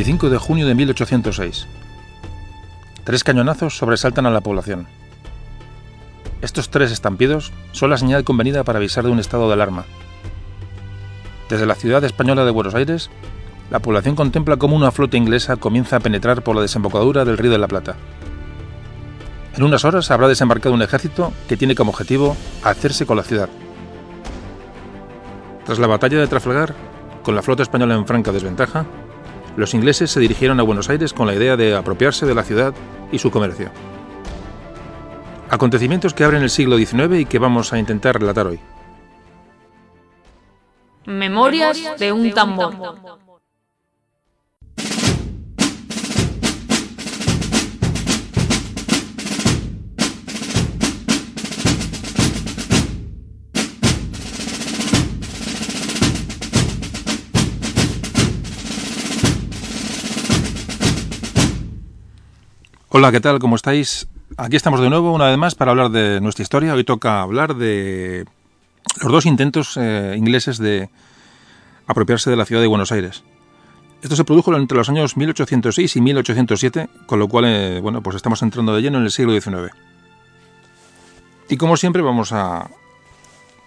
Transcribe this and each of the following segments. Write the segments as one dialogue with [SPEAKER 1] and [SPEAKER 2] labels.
[SPEAKER 1] 25 de junio de 1806. Tres cañonazos sobresaltan a la población. Estos tres estampidos son la señal convenida para avisar de un estado de alarma. Desde la ciudad española de Buenos Aires, la población contempla cómo una flota inglesa comienza a penetrar por la desembocadura del Río de la Plata. En unas horas habrá desembarcado un ejército que tiene como objetivo hacerse con la ciudad. Tras la batalla de Trafalgar, con la flota española en franca desventaja, los ingleses se dirigieron a Buenos Aires con la idea de apropiarse de la ciudad y su comercio. Acontecimientos que abren el siglo XIX y que vamos a intentar relatar hoy.
[SPEAKER 2] Memorias de un tambor.
[SPEAKER 1] Hola, ¿qué tal? ¿Cómo estáis? Aquí estamos de nuevo, una vez más, para hablar de nuestra historia. Hoy toca hablar de los dos intentos eh, ingleses de apropiarse de la ciudad de Buenos Aires. Esto se produjo entre los años 1806 y 1807, con lo cual, eh, bueno, pues estamos entrando de lleno en el siglo XIX. Y como siempre, vamos a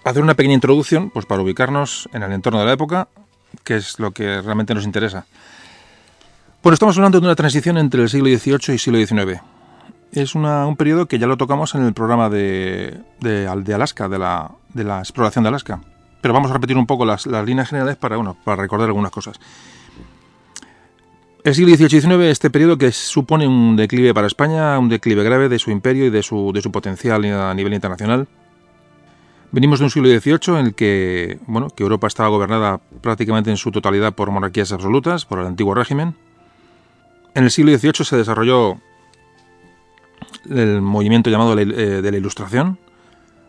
[SPEAKER 1] hacer una pequeña introducción, pues para ubicarnos en el entorno de la época, que es lo que realmente nos interesa. Bueno, estamos hablando de una transición entre el siglo XVIII y siglo XIX. Es un periodo que ya lo tocamos en el programa de, Alaska, de la, exploración de Alaska. Pero vamos a repetir un poco las, líneas generales para, recordar algunas cosas. El siglo XVIII y XIX, este periodo que supone un declive para España, un declive grave de su imperio y de su, de su potencial a nivel internacional. Venimos de un siglo XVIII en el que, bueno, que Europa estaba gobernada prácticamente en su totalidad por monarquías absolutas, por el antiguo régimen, en el siglo XVIII se desarrolló el movimiento llamado eh, de la Ilustración,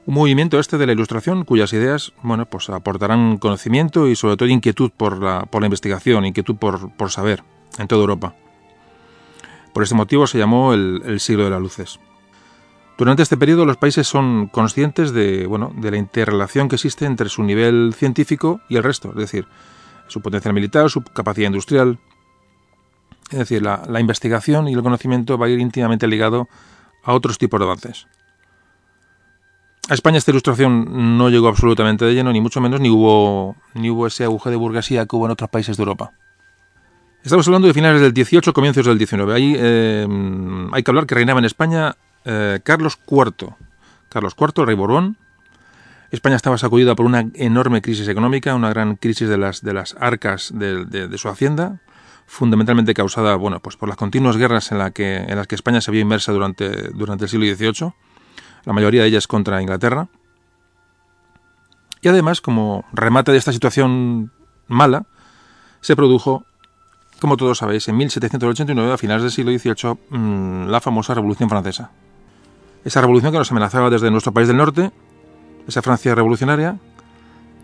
[SPEAKER 1] un movimiento este de la Ilustración cuyas ideas, bueno, pues aportarán conocimiento y sobre todo inquietud por la, por la investigación, inquietud por, por, saber en toda Europa. Por este motivo se llamó el, siglo de las luces. Durante este periodo los países son conscientes de, bueno, de la interrelación que existe entre su nivel científico y el resto, es decir, su potencial militar, su capacidad industrial, es decir, la, investigación y el conocimiento va a ir íntimamente ligado a otros tipos de avances. A España esta ilustración no llegó absolutamente de lleno, ni mucho menos, ni hubo, ni hubo ese auge de burguesía que hubo en otros países de Europa. Estamos hablando de finales del 18, comienzos del 19. Ahí eh, hay que hablar que reinaba en España eh, Carlos IV. Carlos IV, rey Borbón. España estaba sacudida por una enorme crisis económica, una gran crisis de las, de las arcas de su hacienda, fundamentalmente causada bueno, pues por las continuas guerras en, las que España se vio inmersa durante, durante el siglo XVIII, la mayoría de ellas contra Inglaterra. Y además, como remate de esta situación mala, se produjo, como todos sabéis, en 1789, a finales del siglo XVIII, mm, la famosa Revolución Francesa. Esa revolución que nos amenazaba desde nuestro país del norte, esa Francia revolucionaria,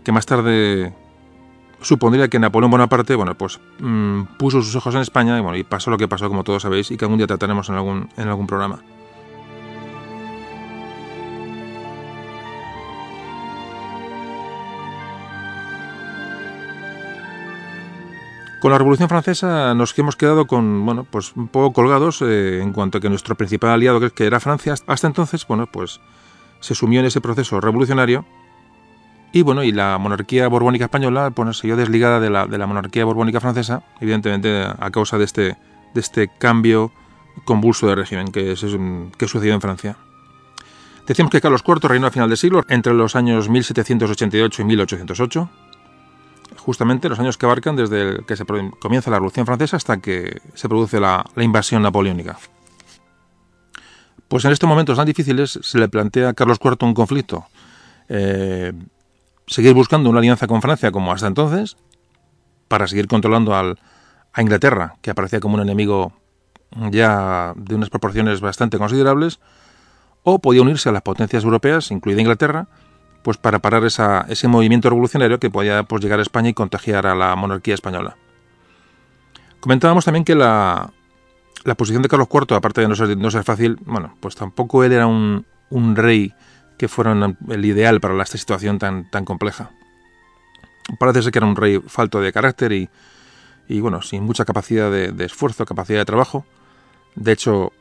[SPEAKER 1] que más tarde supondría que Napoleón Bonaparte, bueno, pues mm, puso sus ojos en España y, bueno, y pasó lo que pasó, como todos sabéis, y que algún día trataremos en algún, en algún programa. Con la Revolución Francesa nos hemos quedado con, bueno, pues un poco colgados eh, en cuanto a que nuestro principal aliado, que era Francia, hasta entonces, bueno, pues se sumió en ese proceso revolucionario y bueno, y la monarquía borbónica española pues, se vio desligada de la, de la monarquía borbónica francesa, evidentemente a causa de este, de este cambio convulso de régimen que, que sucedió en Francia. Decimos que Carlos IV reinó a final de siglo, entre los años 1788 y 1808, justamente los años que abarcan desde que se comienza la Revolución Francesa hasta que se produce la, la invasión napoleónica. Pues en estos momentos tan difíciles se le plantea a Carlos IV un conflicto. Eh, seguir buscando una alianza con Francia como hasta entonces, para seguir controlando al, a Inglaterra, que aparecía como un enemigo ya de unas proporciones bastante considerables, o podía unirse a las potencias europeas, incluida Inglaterra, pues para parar esa, ese movimiento revolucionario que podía pues, llegar a España y contagiar a la monarquía española. Comentábamos también que la, la posición de Carlos IV, aparte de no ser, no ser fácil, bueno, pues tampoco él era un, un rey que fueron el ideal para esta situación tan, tan compleja. Parece ser que era un rey falto de carácter y, y bueno, sin mucha capacidad de, esfuerzo, capacidad de trabajo. De hecho,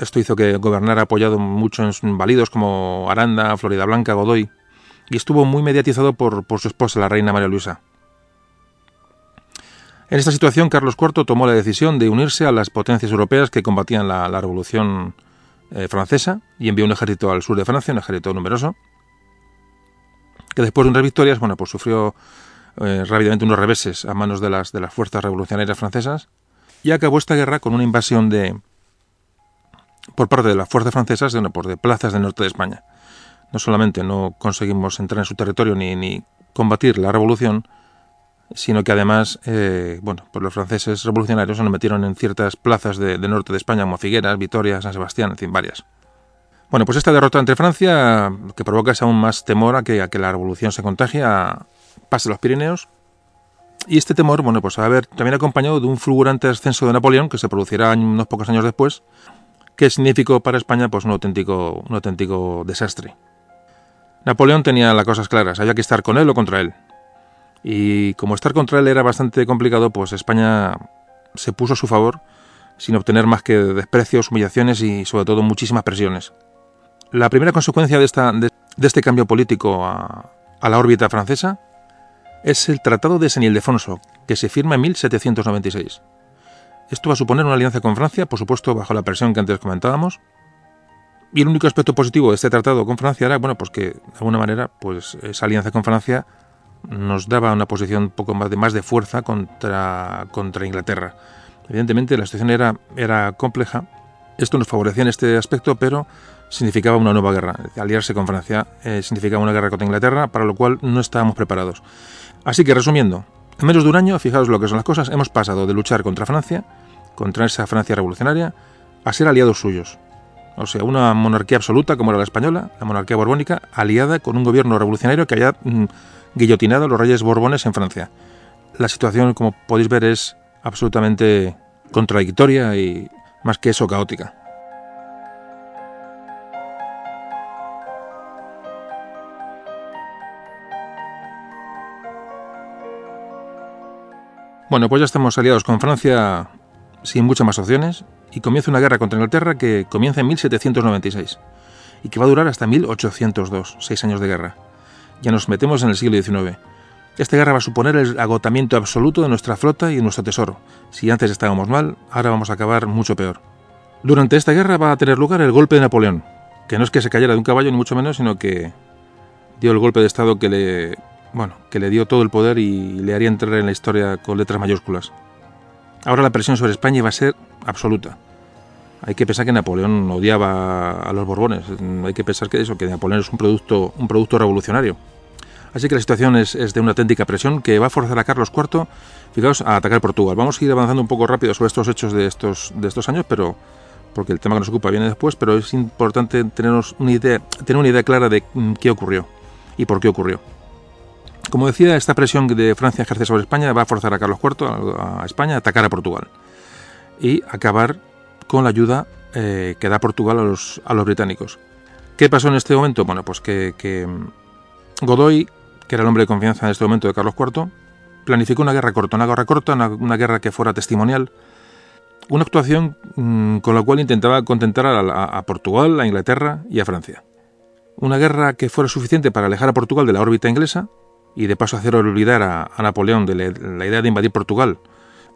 [SPEAKER 1] esto hizo que gobernara apoyado mucho en válidos como Aranda, Florida Blanca, Godoy, y estuvo muy mediatizado por, por su esposa, la reina María Luisa. En esta situación, Carlos IV tomó la decisión de unirse a las potencias europeas que combatían la, la Revolución eh, Francesa y envió un ejército al sur de Francia, un ejército numeroso, que después de unas victorias, bueno, pues sufrió eh, rápidamente unos reveses a manos de las, de las fuerzas revolucionarias francesas y acabó esta guerra con una invasión de por parte de las fuerzas francesas de, pues de plazas del norte de España. No solamente no conseguimos entrar en su territorio ni, ni combatir la revolución, sino que además, eh, bueno, pues los franceses revolucionarios se nos metieron en ciertas plazas de, de, norte de España, como Figueras, Vitoria, San Sebastián, en fin, varias. Bueno, pues esta derrota entre Francia, que provoca aún más temor a que, a que la revolución se contagie, pase los Pirineos, y este temor, bueno, pues va a haber también acompañado de un fulgurante ascenso de Napoleón, que se producirá unos pocos años después, que significó para España pues un auténtico, un auténtico desastre. Napoleón tenía las cosas claras, había que estar con él o contra él. Y como estar contra él era bastante complicado, pues España se puso a su favor sin obtener más que desprecios, humillaciones y sobre todo muchísimas presiones. La primera consecuencia de, esta, de, de este cambio político a, a, la órbita francesa es el Tratado de San Ildefonso, que se firma en 1796. Esto va a suponer una alianza con Francia, por supuesto bajo la presión que antes comentábamos. Y el único aspecto positivo de este tratado con Francia era, bueno, pues que de alguna manera, pues esa alianza con Francia nos daba una posición poco más de, más de fuerza contra, contra Inglaterra. Evidentemente la situación era, era compleja. Esto nos favorecía en este aspecto, pero significaba una nueva guerra. Aliarse con Francia eh, significaba una guerra contra Inglaterra, para lo cual no estábamos preparados. Así que resumiendo, en menos de un año, fijaos lo que son las cosas, hemos pasado de luchar contra Francia, contra esa Francia revolucionaria, a ser aliados suyos. O sea, una monarquía absoluta como era la española, la monarquía borbónica, aliada con un gobierno revolucionario que haya mm, guillotinado a los reyes borbones en Francia. La situación, como podéis ver, es absolutamente contradictoria y más que eso caótica. Bueno, pues ya estamos aliados con Francia sin muchas más opciones y comienza una guerra contra Inglaterra que comienza en 1796 y que va a durar hasta 1802, seis años de guerra. Ya nos metemos en el siglo XIX. Esta guerra va a suponer el agotamiento absoluto de nuestra flota y de nuestro tesoro. Si antes estábamos mal, ahora vamos a acabar mucho peor. Durante esta guerra va a tener lugar el golpe de Napoleón, que no es que se cayera de un caballo ni mucho menos, sino que dio el golpe de Estado que le bueno, que le dio todo el poder y le haría entrar en la historia con letras mayúsculas. Ahora la presión sobre España iba a ser absoluta. Hay que pensar que Napoleón odiaba a los Borbones. Hay que pensar que eso, que Napoleón es un producto, un producto revolucionario. Así que la situación es, de una auténtica presión que va a forzar a Carlos IV, fijaos, a atacar Portugal. Vamos a ir avanzando un poco rápido sobre estos hechos de estos, de estos años, pero porque el tema que nos ocupa viene después, pero es importante tenernos tener una idea clara de qué ocurrió y por qué ocurrió. Como decía, esta presión de Francia ejerce sobre España va a forzar a Carlos IV, a, España, a atacar a Portugal y acabar con la ayuda eh, que da Portugal a los, británicos. ¿Qué pasó en este momento? Bueno, pues que, que, Godoy, que era el hombre de confianza en este momento de Carlos IV, planificó una guerra corta, una guerra corta, una, guerra que fuera testimonial, una actuación mmm, con la cual intentaba contentar a, Portugal, a Inglaterra y a Francia. Una guerra que fuera suficiente para alejar a Portugal de la órbita inglesa, y de paso hacer olvidar a, Napoleón de la, idea de invadir Portugal.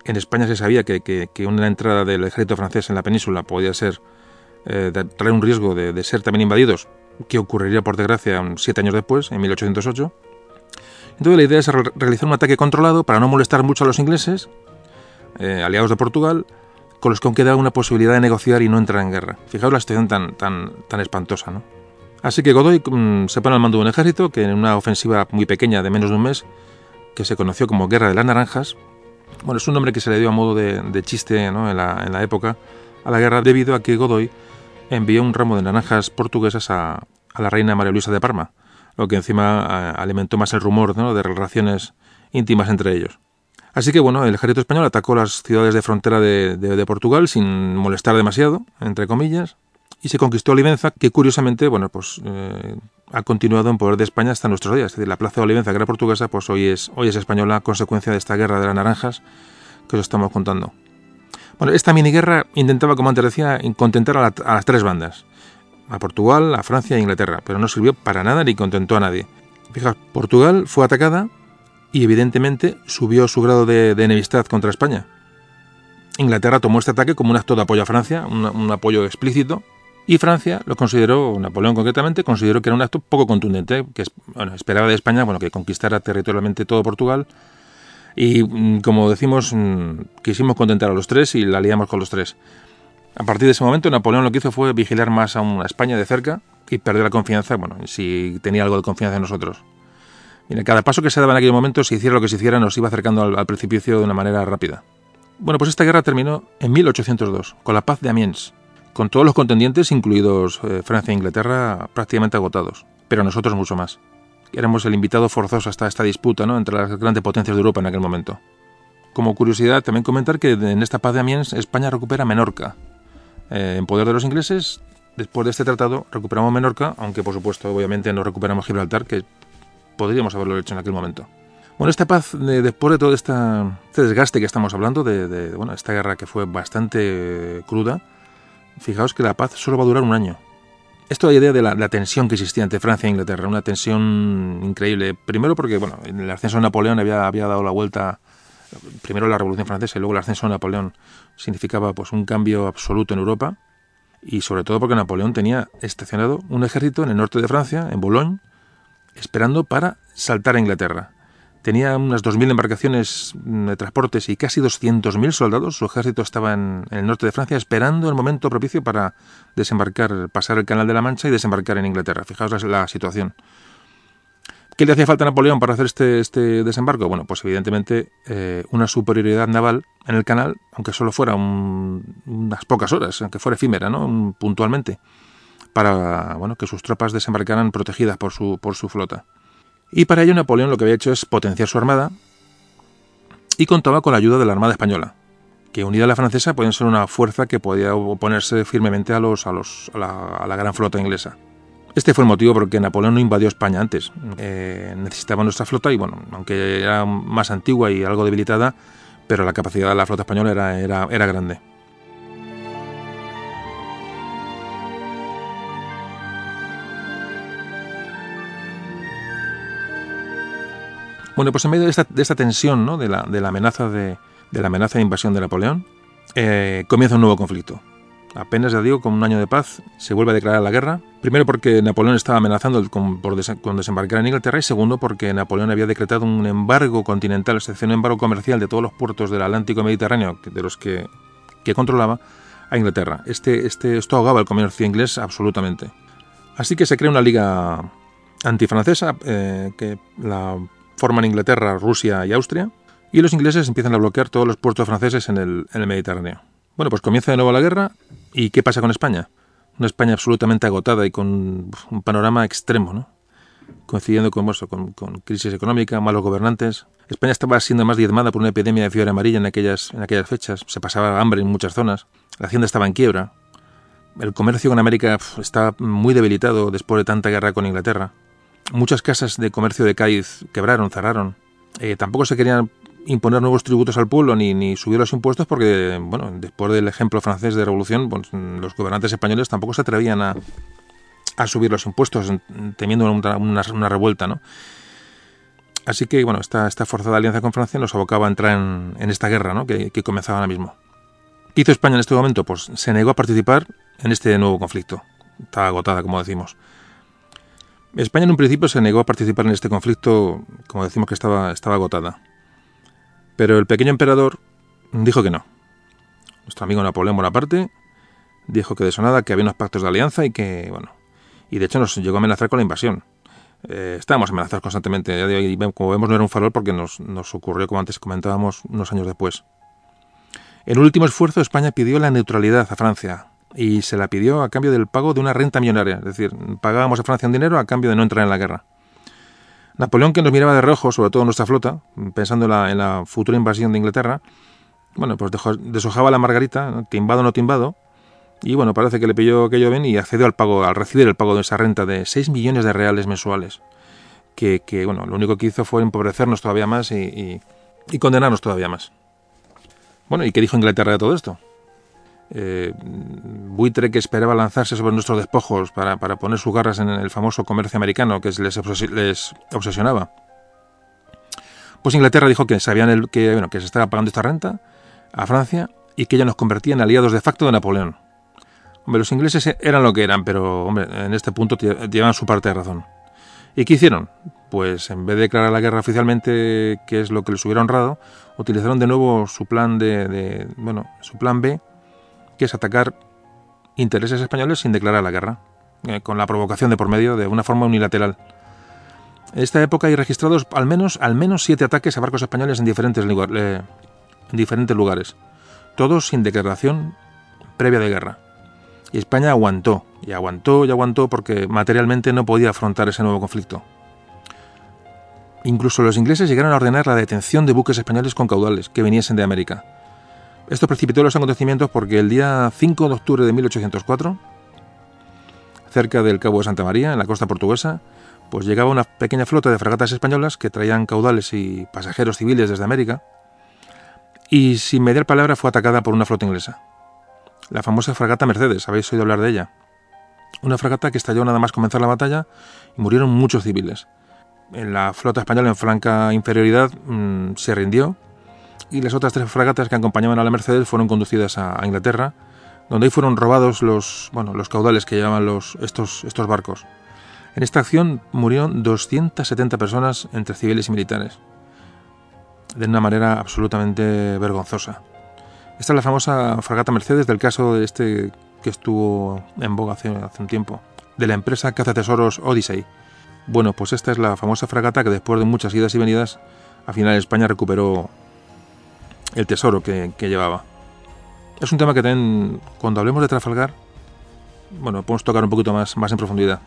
[SPEAKER 1] En España se sabía que, que, una entrada del ejército francés en la península podía ser eh, traer un riesgo de, ser también invadidos, que ocurriría por desgracia siete años después, en 1808. Entonces la idea es realizar un ataque controlado para no molestar mucho a los ingleses, eh, aliados de Portugal, con los que aún queda una posibilidad de negociar y no entrar en guerra. Fijaos la situación tan, tan, espantosa, ¿no? Así que Godoy mmm, se pone al mando de un ejército que en una ofensiva muy pequeña de menos de un mes, que se conoció como Guerra de las Naranjas, bueno, es un nombre que se le dio a modo de, chiste en, la, época a la guerra debido a que Godoy envió un ramo de naranjas portuguesas a, la reina María Luisa de Parma, lo que encima a, alimentó más el rumor de relaciones íntimas entre ellos. Así que bueno, el ejército español atacó las ciudades de frontera de Portugal sin molestar demasiado, entre comillas, y se conquistó Olivenza, que curiosamente, bueno, pues eh, ha continuado en poder de España hasta nuestros días. Es decir, la plaza de Olivenza, que era portuguesa, pues hoy es, hoy es española consecuencia de esta guerra de las naranjas, que os estamos contando. Bueno, esta miniguerra intentaba, como antes decía, contentar a, a las tres bandas, a Portugal, a Francia e Inglaterra, pero no sirvió para nada ni contentó a nadie. Fijaos, Portugal fue atacada y evidentemente subió su grado de, enemistad contra España. Inglaterra tomó este ataque como un acto de apoyo a Francia, un, apoyo explícito, y Francia lo consideró, Napoleón concretamente, consideró que era un acto poco contundente, que esperaba de España bueno, que conquistara territorialmente todo Portugal, y mm, como decimos, mm, quisimos contentar a los tres y la liamos con los tres. A partir de ese momento, Napoleón lo que hizo fue vigilar más a, España de cerca y perder la confianza, bueno, si tenía algo de confianza en nosotros. Cada paso que se daba en aquel momento, si hiciera lo que se hiciera, nos iba acercando al, precipicio de una manera rápida. Bueno, pues esta guerra terminó en 1802, con la paz de Amiens, con todos los contendientes, incluidos eh, Francia e Inglaterra, prácticamente agotados, pero nosotros mucho más. Éramos el invitado forzoso hasta esta disputa ¿no? entre las grandes potencias de Europa en aquel momento. Como curiosidad, también comentar que en esta paz de Amiens España recupera Menorca. Eh, en poder de los ingleses, después de este tratado, recuperamos Menorca, aunque por supuesto, obviamente, no recuperamos Gibraltar, que podríamos haberlo hecho en aquel momento. Bueno, esta paz, después de todo este desgaste que estamos hablando, de, bueno, esta guerra que fue bastante cruda, fijaos que la paz solo va a durar un año. Esto da idea de la, tensión que existía entre Francia e Inglaterra, una tensión increíble. Primero porque, bueno, el ascenso de Napoleón había, había dado la vuelta, primero la Revolución Francesa y luego el ascenso de Napoleón significaba pues un cambio absoluto en Europa y sobre todo porque Napoleón tenía estacionado un ejército en el norte de Francia, en Boulogne, esperando para saltar a Inglaterra. Tenía unas 2.000 embarcaciones mm, de transportes y casi 200.000 soldados. Su ejército estaba en, el norte de Francia esperando el momento propicio para desembarcar, pasar el Canal de la Mancha y desembarcar en Inglaterra. Fijaos la, situación. ¿Qué le hacía falta a Napoleón para hacer este, este desembarco? Bueno, pues evidentemente eh, una superioridad naval en el canal, aunque solo fuera unas pocas horas, aunque fuera efímera, ¿no? puntualmente para bueno, que sus tropas desembarcaran protegidas por su, por su flota. Y para ello Napoleón lo que había hecho es potenciar su armada y contaba con la ayuda de la Armada Española, que unida a la francesa podía ser una fuerza que podía oponerse firmemente a, los, a, los, a, la, gran flota inglesa. Este fue el motivo por el que Napoleón no invadió España antes. Eh, necesitaba nuestra flota y, bueno, aunque era más antigua y algo debilitada, pero la capacidad de la flota española era grande. Bueno, pues en medio de esta, tensión, ¿no? de, la, de, la, amenaza de, la amenaza de invasión de Napoleón, eh, comienza un nuevo conflicto. Apenas, ya digo, con un año de paz, se vuelve a declarar la guerra. Primero porque Napoleón estaba amenazando con, por desembarcar en Inglaterra y segundo porque Napoleón había decretado un embargo continental, es decir, un embargo comercial de todos los puertos del Atlántico Mediterráneo, de los que, controlaba, a Inglaterra. Este, este, esto ahogaba el comercio inglés absolutamente. Así que se crea una liga antifrancesa eh, que la forman Inglaterra, Rusia y Austria, y los ingleses empiezan a bloquear todos los puertos franceses en el, Mediterráneo. Bueno, pues comienza de nuevo la guerra, ¿y qué pasa con España? Una España absolutamente agotada y con un panorama extremo, ¿no? coincidiendo con, con, crisis económica, malos gobernantes. España estaba siendo más diezmada por una epidemia de fiebre amarilla en aquellas, en aquellas fechas. Se pasaba hambre en muchas zonas. La hacienda estaba en quiebra. El comercio con América estaba muy debilitado después de tanta guerra con Inglaterra. Muchas casas de comercio de Cádiz quebraron, cerraron. Eh, tampoco se querían imponer nuevos tributos al pueblo ni, subir los impuestos porque, bueno, después del ejemplo francés de revolución, pues, los gobernantes españoles tampoco se atrevían a, a subir los impuestos temiendo una, revuelta, ¿no? Así que, bueno, esta, esta forzada alianza con Francia nos abocaba a entrar en, esta guerra, ¿no? Que, que, comenzaba ahora mismo. ¿Qué hizo España en este momento? Pues se negó a participar en este nuevo conflicto. Estaba agotada, como decimos. España en un principio se negó a participar en este conflicto, como decimos que estaba, estaba agotada. Pero el pequeño emperador dijo que no. Nuestro amigo Napoleón Bonaparte dijo que de sonada que había unos pactos de alianza y que, bueno, y de hecho nos llegó a amenazar con la invasión. Eh, estábamos amenazados constantemente, y como vemos no era un farol porque nos, nos ocurrió, como antes comentábamos, unos años después. En último esfuerzo España pidió la neutralidad a Francia, y se la pidió a cambio del pago de una renta millonaria, es decir, pagábamos a Francia un dinero a cambio de no entrar en la guerra. Napoleón, que nos miraba de reojo, sobre todo nuestra flota, pensando en la, futura invasión de Inglaterra, bueno, pues deshojaba la margarita, timbado o no timbado, y bueno, parece que le pilló aquello bien y accedió al pago, al recibir el pago de esa renta de 6 millones de reales mensuales. Que, bueno, lo único que hizo fue empobrecernos todavía más y condenarnos todavía más. Bueno, ¿y qué dijo Inglaterra de todo esto? Eh, buitre que esperaba lanzarse sobre nuestros despojos para, poner sus garras en el famoso comercio americano que les, obsesionaba. Pues Inglaterra dijo que sabían el, que, bueno, que se estaba pagando esta renta a Francia y que ella nos convertía en aliados de facto de Napoleón. Hombre, los ingleses eran lo que eran, pero hombre, en este punto llevan su parte de razón. ¿Y qué hicieron? Pues en vez de declarar la guerra oficialmente, que es lo que les hubiera honrado, utilizaron de nuevo su plan de, bueno, su plan B, que es atacar intereses españoles sin declarar la guerra, eh, con la provocación de por medio de una forma unilateral. En esta época hay registrados al menos, al menos siete ataques a barcos españoles en diferentes, eh, en diferentes lugares, todos sin declaración previa de guerra. Y España aguantó, y aguantó y aguantó porque materialmente no podía afrontar ese nuevo conflicto. Incluso los ingleses llegaron a ordenar la detención de buques españoles con caudales que viniesen de América. Esto precipitó los acontecimientos porque el día 5 de octubre de 1804, cerca del Cabo de Santa María, en la costa portuguesa, pues llegaba una pequeña flota de fragatas españolas que traían caudales y pasajeros civiles desde América, y sin mediar palabra fue atacada por una flota inglesa la famosa fragata Mercedes, habéis oído hablar de ella. Una fragata que estalló nada más comenzar la batalla y murieron muchos civiles. La flota española en franca inferioridad mm, se rindió y las otras tres fragatas que acompañaban a la Mercedes fueron conducidas a, Inglaterra, donde ahí fueron robados los, bueno, los caudales que llevaban los, estos, estos barcos. En esta acción murieron 270 personas entre civiles y militares, de una manera absolutamente vergonzosa. Esta es la famosa fragata Mercedes del caso de este que estuvo en boga hace, un tiempo, de la empresa tesoros Odyssey. Bueno, pues esta es la famosa fragata que después de muchas idas y venidas, al final España recuperó el tesoro que, llevaba. Es un tema que también, cuando hablemos de Trafalgar, bueno, podemos tocar un poquito más, más en profundidad.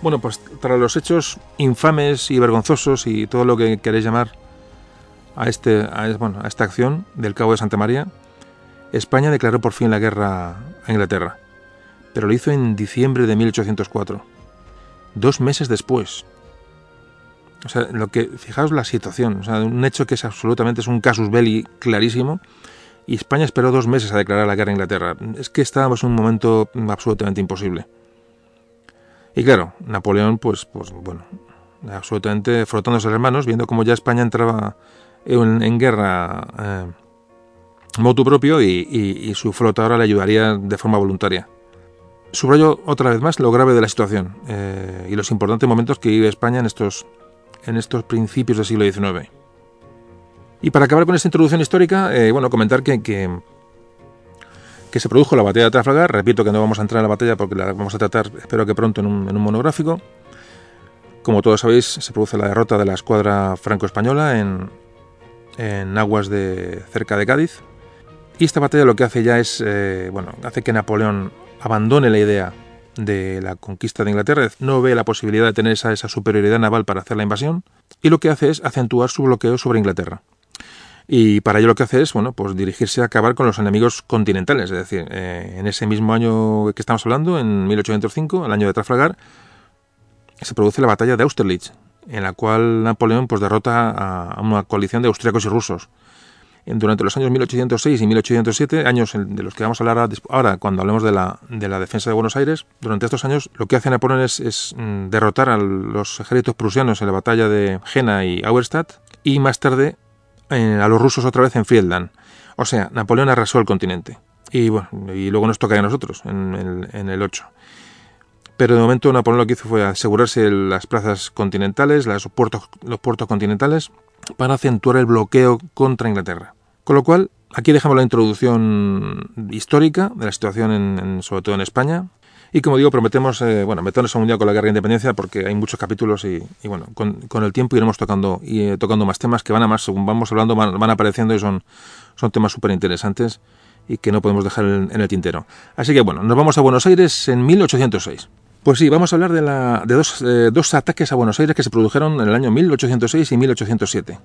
[SPEAKER 1] Bueno, pues tras los hechos infames y vergonzosos y todo lo que queréis llamar a, este, bueno, a esta acción del Cabo de Santa María, España declaró por fin la guerra a Inglaterra, pero lo hizo en diciembre de 1804, dos meses después. O sea, lo que, fijaos la situación, o sea, un hecho que es absolutamente, es un casus belli clarísimo, y España esperó dos meses a declarar la guerra a Inglaterra. Es que estábamos en un momento absolutamente imposible. Y claro, Napoleón, pues, pues bueno, absolutamente frotándose las manos, viendo cómo ya España entraba en, guerra eh, motu propio y, su flota ahora le ayudaría de forma voluntaria. Subrayo otra vez más lo grave de la situación eh, y los importantes momentos que vive España en estos, en estos principios del siglo XIX. Y para acabar con esta introducción histórica, eh, bueno, comentar que, que que se produjo la batalla de Trafalgar. Repito que no vamos a entrar en la batalla porque la vamos a tratar, espero que pronto, en un, monográfico. Como todos sabéis, se produce la derrota de la escuadra franco-española en, aguas de cerca de Cádiz. Y esta batalla lo que hace ya es, eh, bueno, hace que Napoleón abandone la idea de la conquista de Inglaterra, no ve la posibilidad de tener esa superioridad naval para hacer la invasión, y lo que hace es acentuar su bloqueo sobre Inglaterra. Y para ello lo que hace es, bueno, pues dirigirse a acabar con los enemigos continentales. Es decir, eh, en ese mismo año que estamos hablando, en 1805, el año de Trafalgar, se produce la batalla de Austerlitz, en la cual Napoleón pues derrota a, una coalición de austríacos y rusos. Durante los años 1806 y 1807, años de los que vamos a hablar ahora cuando hablemos de la, de la defensa de Buenos Aires, durante estos años lo que hace Napoleón es, mm, derrotar a los ejércitos prusianos en la batalla de Jena y Auerstadt y más tarde a los rusos otra vez en Friedland. O sea, Napoleón arrasó el continente. Y bueno, y luego nos toca a nosotros, en el, 8. Pero de momento Napoleón lo que hizo fue asegurarse las plazas continentales, los puertos continentales, para acentuar el bloqueo contra Inglaterra. Con lo cual, aquí dejamos la introducción histórica de la situación, en, sobre todo en España, y como digo, prometemos eh, bueno, meternos a un día con la guerra de independencia porque hay muchos capítulos y, bueno, con, el tiempo iremos tocando y eh, tocando más temas que van a más, según vamos hablando, van, apareciendo y son, son temas súper interesantes y que no podemos dejar en, el tintero. Así que bueno, nos vamos a Buenos Aires en 1806. Pues sí, vamos a hablar de, la, de dos, eh, dos ataques a Buenos Aires que se produjeron en el año 1806 y 1807.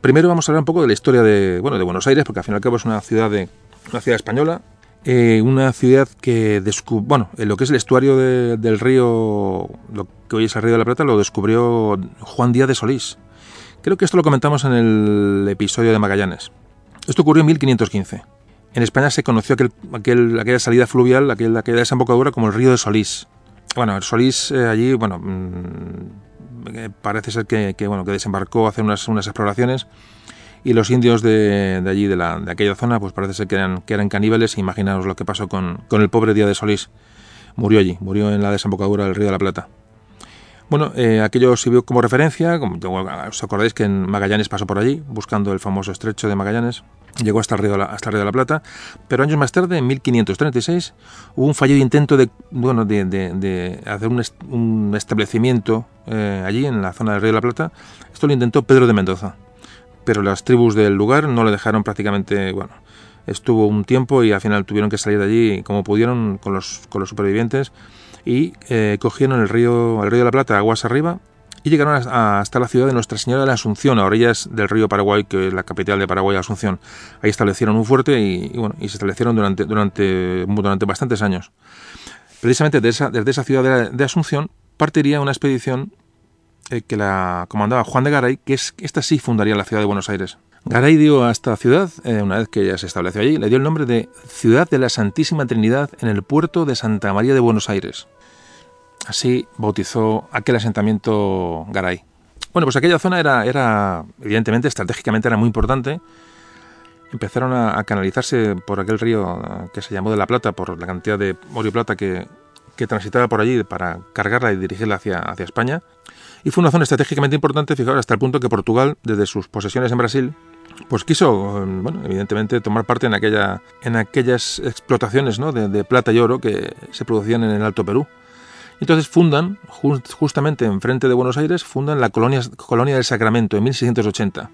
[SPEAKER 1] Primero vamos a hablar un poco de la historia de, bueno, de Buenos Aires, porque al fin y al cabo es una ciudad, de, una ciudad española Eh, una ciudad que bueno, lo que es el estuario del río, lo que hoy es el río de la Plata, lo descubrió Juan Díaz de Solís. Creo que esto lo comentamos en el episodio de Magallanes. Esto ocurrió en 1515. En España se conoció aquel, aquella salida fluvial, aquella, desembocadura como el río de Solís. Bueno, el Solís eh, allí, bueno, mm, parece ser que, bueno, que desembarcó a hacer unas, unas exploraciones y los indios de, allí, de, aquella zona, pues parece ser que eran, que eran caníbales. Imaginaos lo que pasó con, con, el pobre Día de Solís. Murió allí, murió en la desembocadura del río de la Plata. Bueno, eh, aquello sirvió como referencia, como, os acordáis que en Magallanes pasó por allí, buscando el famoso estrecho de Magallanes, llegó hasta el, río, hasta el río de la Plata, pero años más tarde, en 1536, hubo un fallido intento de, bueno, de, de, hacer un, un establecimiento eh, allí, en la zona del río de la Plata. Esto lo intentó Pedro de Mendoza pero las tribus del lugar no le dejaron prácticamente, bueno, estuvo un tiempo y al final tuvieron que salir de allí como pudieron con los, con los supervivientes y eh, cogieron el río, el río de la Plata aguas arriba y llegaron hasta la ciudad de Nuestra Señora de la Asunción, a orillas del río Paraguay, que es la capital de Paraguay, Asunción. Ahí establecieron un fuerte y, bueno, y se establecieron durante, durante, durante bastantes años. Precisamente desde esa, ciudad de Asunción partiría una expedición eh, que la comandaba Juan de Garay, que es esta sí fundaría la ciudad de Buenos Aires. Garay dio a esta ciudad, eh, una vez que ya se estableció allí, le dio el nombre de Ciudad de la Santísima Trinidad en el puerto de Santa María de Buenos Aires. Así bautizó aquel asentamiento Garay. Bueno, pues aquella zona era, era evidentemente, estratégicamente era muy importante. Empezaron a, canalizarse por aquel río eh, que se llamó de la Plata, por la cantidad de oro y plata que, transitaba por allí para cargarla y dirigirla hacia, hacia España y fue una zona estratégicamente importante, fijaos, hasta el punto que Portugal, desde sus posesiones en Brasil, pues quiso, bueno, evidentemente, tomar parte en, aquella, en aquellas explotaciones ¿no? de, plata y oro que se producían en el Alto Perú. Entonces fundan, justamente enfrente de Buenos Aires, fundan la colonia, colonia del Sacramento en 1680.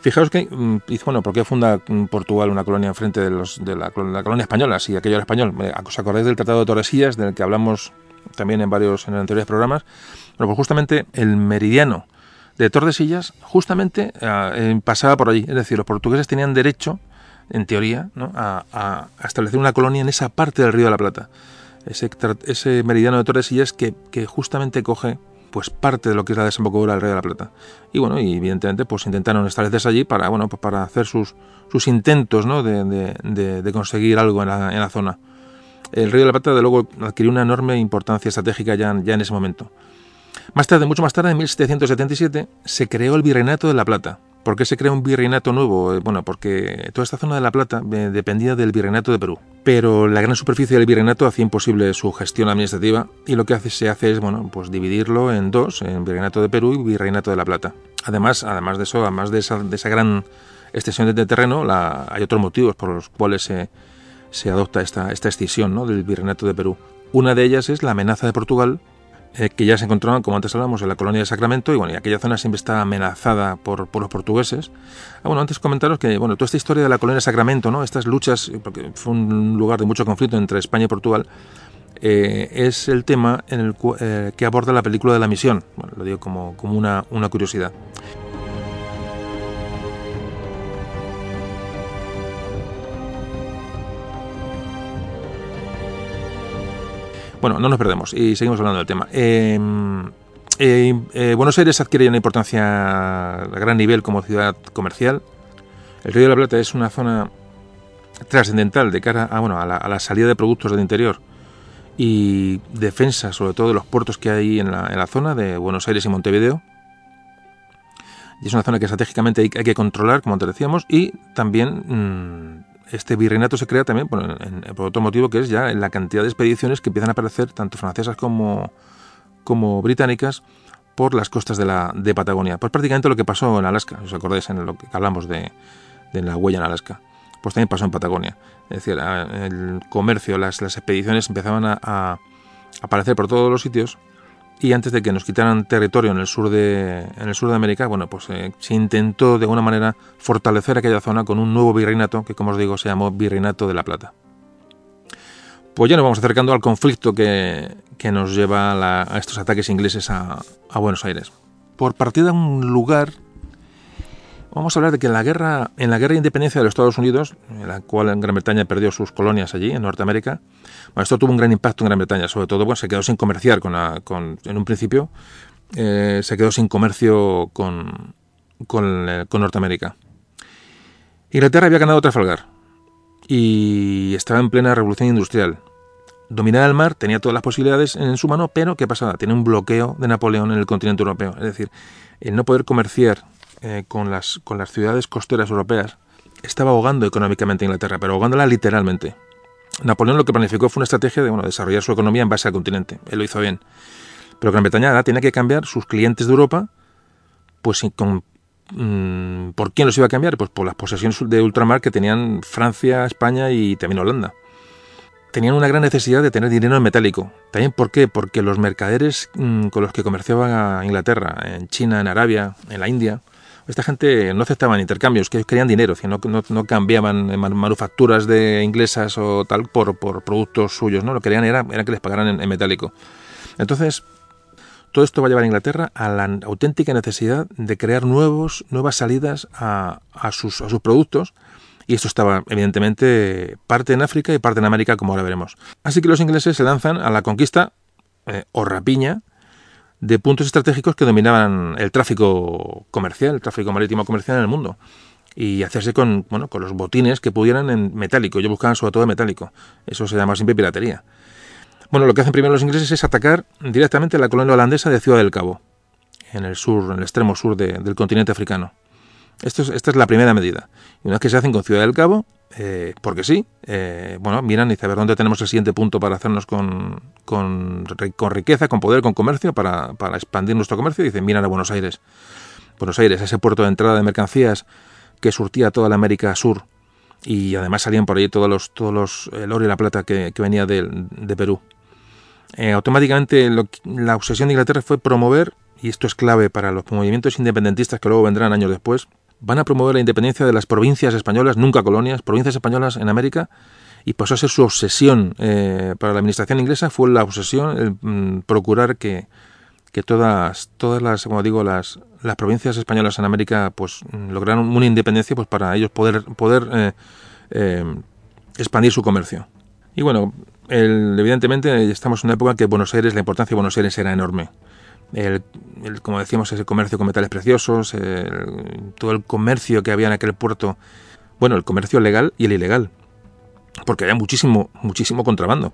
[SPEAKER 1] Fijaos que, mm, bueno, ¿por qué funda mm, Portugal una colonia enfrente de, los, de la, colonia española? Si aquello era español. ¿Os acordáis del Tratado de Tordesillas, del que hablamos también en varios en anteriores programas? Bueno, pues justamente el meridiano de Tordesillas justamente eh, pasaba por allí. Es decir, los portugueses tenían derecho, en teoría, a, establecer una colonia en esa parte del Río de la Plata. Ese, meridiano de Tordesillas que, que, justamente coge pues parte de lo que es la desembocadura del Río de la Plata. Y bueno, y evidentemente pues intentaron establecerse allí para, bueno, pues para hacer sus, sus intentos ¿no? de, de, conseguir algo en la, en la, zona. El Río de la Plata, de luego, adquirió una enorme importancia estratégica ya, ya en ese momento. Más tarde, mucho más tarde, en 1777, se creó el Virreinato de La Plata. ¿Por qué se creó un virreinato nuevo? Eh, bueno, porque toda esta zona de La Plata eh, dependía del virreinato de Perú. Pero la gran superficie del virreinato hacía imposible su gestión administrativa y lo que hace, se hace es bueno, pues dividirlo en dos, en virreinato de Perú y virreinato de La Plata. Además, además de eso, además de esa, de esa gran extensión de terreno, la, hay otros motivos por los cuales se, se adopta esta, esta escisión ¿no? del virreinato de Perú. Una de ellas es la amenaza de Portugal eh, que ya se encontraban, como antes hablamos, en la colonia de Sacramento, y bueno, aquella zona siempre está amenazada por, por los portugueses. Ah, bueno, antes comentaros que, bueno, toda esta historia de la colonia de Sacramento, ¿no? Estas luchas, porque fue un lugar de mucho conflicto entre España y Portugal, eh, es el tema en el eh, que aborda la película de la misión. Bueno, lo digo como, como una, una curiosidad. Bueno, no nos perdemos y seguimos hablando del tema. Em, eh, eh, Buenos Aires adquiere una importancia a gran nivel como ciudad comercial. El Río de la Plata es una zona trascendental de cara a, bueno, a, la, salida de productos del interior y defensa sobre todo de los puertos que hay en la, zona de Buenos Aires y Montevideo. Y es una zona que estratégicamente hay, que controlar, como antes decíamos, y también mm, este virreinato se crea también por, otro motivo que es ya la cantidad de expediciones que empiezan a aparecer, tanto francesas como, como británicas, por las costas de, la, de Patagonia. Pues prácticamente lo que pasó en Alaska, os acordáis en lo que hablamos de, de la huella en Alaska, pues también pasó en Patagonia. Es decir, el comercio, las, las expediciones empezaban a aparecer por todos los sitios y antes de que nos quitaran territorio en el sur de, en el sur de América, bueno, pues eh, se intentó de alguna manera fortalecer aquella zona con un nuevo virreinato que, como os digo, se llamó Virreinato de la Plata. Pues ya nos vamos acercando al conflicto que, nos lleva a estos ataques ingleses a, Buenos Aires. Por partida un lugar Vamos a hablar de que en la guerra, en la guerra de independencia de los Estados Unidos, en la cual Gran Bretaña perdió sus colonias allí, en Norteamérica, bueno, esto tuvo un gran impacto en Gran Bretaña, sobre todo, bueno, se quedó sin comerciar con, con en un principio, eh, se quedó sin comercio con, eh, con, Norteamérica. Inglaterra había ganado Trafalgar y estaba en plena revolución industrial. Dominaba el mar, tenía todas las posibilidades en su mano, pero ¿qué pasaba? Tiene un bloqueo de Napoleón en el continente europeo. Es decir, el no poder comerciar eh, con, las, con las ciudades costeras europeas, estaba ahogando económicamente Inglaterra, pero ahogándola literalmente. Napoleón lo que planificó fue una estrategia de bueno, desarrollar su economía en base al continente. Él lo hizo bien. Pero Gran Bretaña ahora tiene que cambiar sus clientes de Europa, pues con, mm, ¿por quién los iba a cambiar? Pues por las posesiones de ultramar que tenían Francia, España y también Holanda. Tenían una gran necesidad de tener dinero en metálico. ¿También por qué? Porque los mercaderes mm, con los que comerciaban Inglaterra, en China, en Arabia, en la India, esta gente no aceptaban intercambios, que ellos querían dinero, no, no, no cambiaban manufacturas de inglesas o tal por, por, productos suyos, ¿no? Lo que querían era, era que les pagaran en, metálico. Entonces, todo esto va a llevar a Inglaterra a la auténtica necesidad de crear nuevos, nuevas salidas a, a, sus, a sus productos, y esto estaba evidentemente parte en África y parte en América, como ahora veremos. Así que los ingleses se lanzan a la conquista eh, o rapiña de puntos estratégicos que dominaban el tráfico comercial, el tráfico marítimo comercial en el mundo. Y hacerse con, bueno, con los botines que pudieran en metálico. Yo buscaban sobre todo metálico. Eso se llama siempre piratería. Bueno, lo que hacen primero los ingleses es atacar directamente la colonia holandesa de Ciudad del Cabo, en el sur, en el extremo sur del continente africano. Esto es, esta es la primera medida. Y una vez que se hacen con Ciudad del Cabo, eh, porque sí, eh, bueno, miran y dicen, a ver, ¿dónde tenemos el siguiente punto para hacernos con, con, riqueza, con poder, con comercio, para, para, expandir nuestro comercio? Y dicen, miran a Buenos Aires. Buenos Aires, ese puerto de entrada de mercancías que surtía toda la América Sur y además salían por ahí todos los, todos los, el oro y la plata que, venía de, de Perú. Eh, automáticamente la obsesión de Inglaterra fue promover, y esto es clave para los movimientos independentistas que luego vendrán años después, van a promover la independencia de las provincias españolas, nunca colonias, provincias españolas en América, y pasó a ser su obsesión eh, para la administración inglesa, fue la obsesión el, mm, procurar que, que, todas, todas las, como digo, las, las provincias españolas en América pues mm, lograron una independencia pues para ellos poder, poder eh, eh, expandir su comercio. Y bueno, evidentemente estamos en una época que Buenos Aires, la importancia de Buenos Aires era enorme el, como decíamos, ese comercio con metales preciosos, todo el comercio que había en aquel puerto, bueno, el comercio legal y el ilegal, porque había muchísimo, muchísimo contrabando.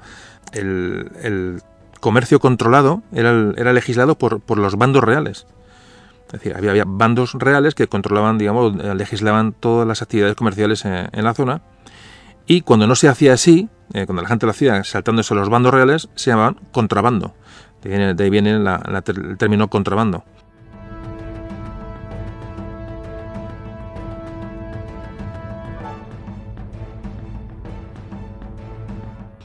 [SPEAKER 1] El, comercio controlado era, era legislado por, por, los bandos reales. Es decir, había, bandos reales que controlaban, digamos, legislaban todas las actividades comerciales en, la zona. Y cuando no se hacía así, eh, cuando la gente lo hacía saltándose los bandos reales, se llamaban contrabando. De ahí viene, el término contrabando.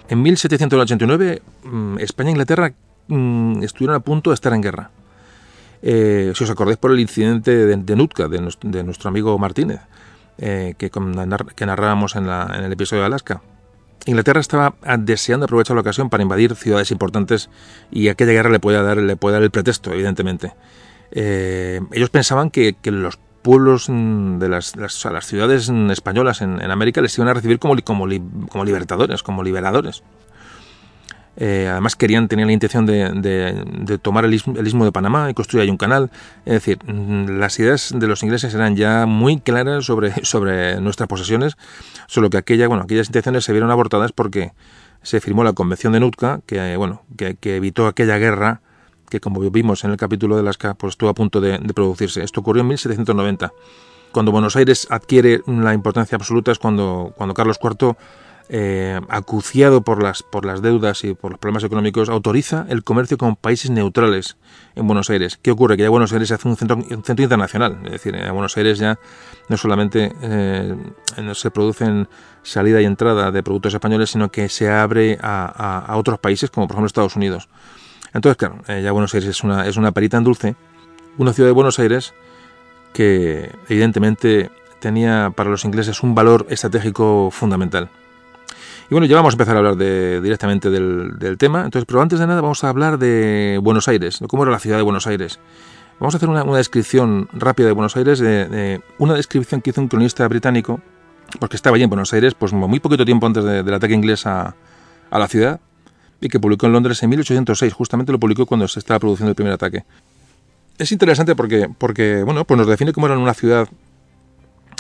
[SPEAKER 1] En 1789, mm, España e Inglaterra mm, estuvieron a punto de estar en guerra. Eh, si os acordáis por el incidente de, Nutka, de, nuestro, amigo Martínez, eh, que, narrábamos en el episodio de Alaska. Inglaterra estaba deseando aprovechar la ocasión para invadir ciudades importantes y aquella guerra le puede dar, le puede dar el pretexto, evidentemente. Eh, ellos pensaban que, los pueblos de las, ciudades españolas en, América les iban a recibir como, como libertadores, como liberadores. Eh, además querían, tener la intención de, tomar el istmo, de Panamá y construir ahí un canal. Es decir, mm, las ideas de los ingleses eran ya muy claras sobre, sobre nuestras posesiones, solo que aquella, bueno, aquellas intenciones se vieron abortadas porque se firmó la Convención de Nootka, que, bueno, que, evitó aquella guerra que, como vimos en el capítulo de Alaska, pues estuvo a punto de, de producirse. Esto ocurrió en 1790. Cuando Buenos Aires adquiere la importancia absoluta es cuando, cuando Carlos IV eh, acuciado por las, por las deudas y por los problemas económicos, autoriza el comercio con países neutrales en Buenos Aires. ¿Qué ocurre? Que ya Buenos Aires se hace un centro, un centro internacional. Es decir, en Buenos Aires ya no solamente eh, se producen salida y entrada de productos españoles, sino que se abre a, a, otros países, como por ejemplo Estados Unidos. Entonces, claro, eh, ya Buenos Aires es una, es una perita en dulce. Una ciudad de Buenos Aires que evidentemente tenía para los ingleses un valor estratégico fundamental. Y bueno, ya vamos a empezar a hablar de, directamente del, tema. Entonces, pero antes de nada vamos a hablar de Buenos Aires, de cómo era la ciudad de Buenos Aires. Vamos a hacer una, descripción rápida de Buenos Aires, de, una descripción que hizo un cronista británico, porque estaba allí en Buenos Aires, pues muy poquito tiempo antes del ataque inglés a, a la ciudad, y que publicó en Londres en 1806, justamente lo publicó cuando se estaba produciendo el primer ataque. Es interesante porque, porque bueno, pues nos define cómo era una ciudad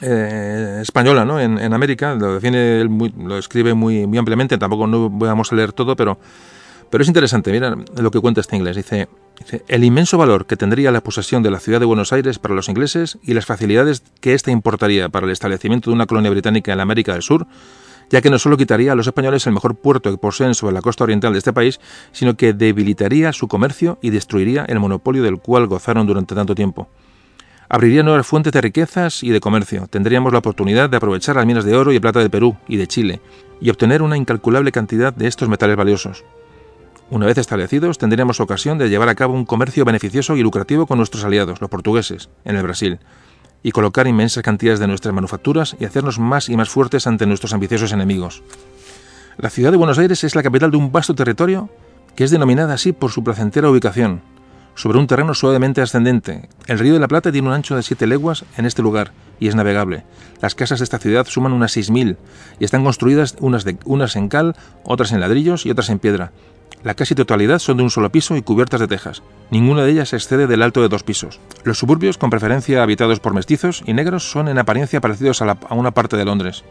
[SPEAKER 1] eh, española ¿no? En, América, lo define, lo escribe muy, muy ampliamente, tampoco no vamos a leer todo, pero, pero es interesante, mira lo que cuenta este inglés, dice, dice, el inmenso valor que tendría la posesión de la ciudad de Buenos Aires para los ingleses y las facilidades que ésta importaría para el establecimiento de una colonia británica en la América del Sur, ya que no solo quitaría a los españoles el mejor puerto que poseen sobre la costa oriental de este país, sino que debilitaría su comercio y destruiría el monopolio del cual gozaron durante tanto tiempo. Abriría nuevas fuentes de riquezas y de comercio. Tendríamos la oportunidad de aprovechar las minas de oro y plata de Perú y de Chile y obtener una incalculable cantidad de estos metales valiosos. Una vez establecidos, tendríamos ocasión de llevar a cabo un comercio beneficioso y lucrativo con nuestros aliados, los portugueses, en el Brasil, y colocar inmensas cantidades de nuestras manufacturas y hacernos más y más fuertes ante nuestros ambiciosos enemigos. La ciudad de Buenos Aires es la capital de un vasto territorio que es denominada así por su placentera ubicación, sobre un terreno suavemente ascendente. El río de la Plata tiene un ancho de 7 leguas en este lugar y es navegable. Las casas de esta ciudad suman unas 6.000 y están construidas unas, unas en cal, otras en ladrillos y otras en piedra. La casi totalidad son de un solo piso y cubiertas de tejas. Ninguna de ellas excede del alto de dos pisos. Los suburbios, con preferencia habitados por mestizos y negros, son en apariencia parecidos a, una parte de Londres.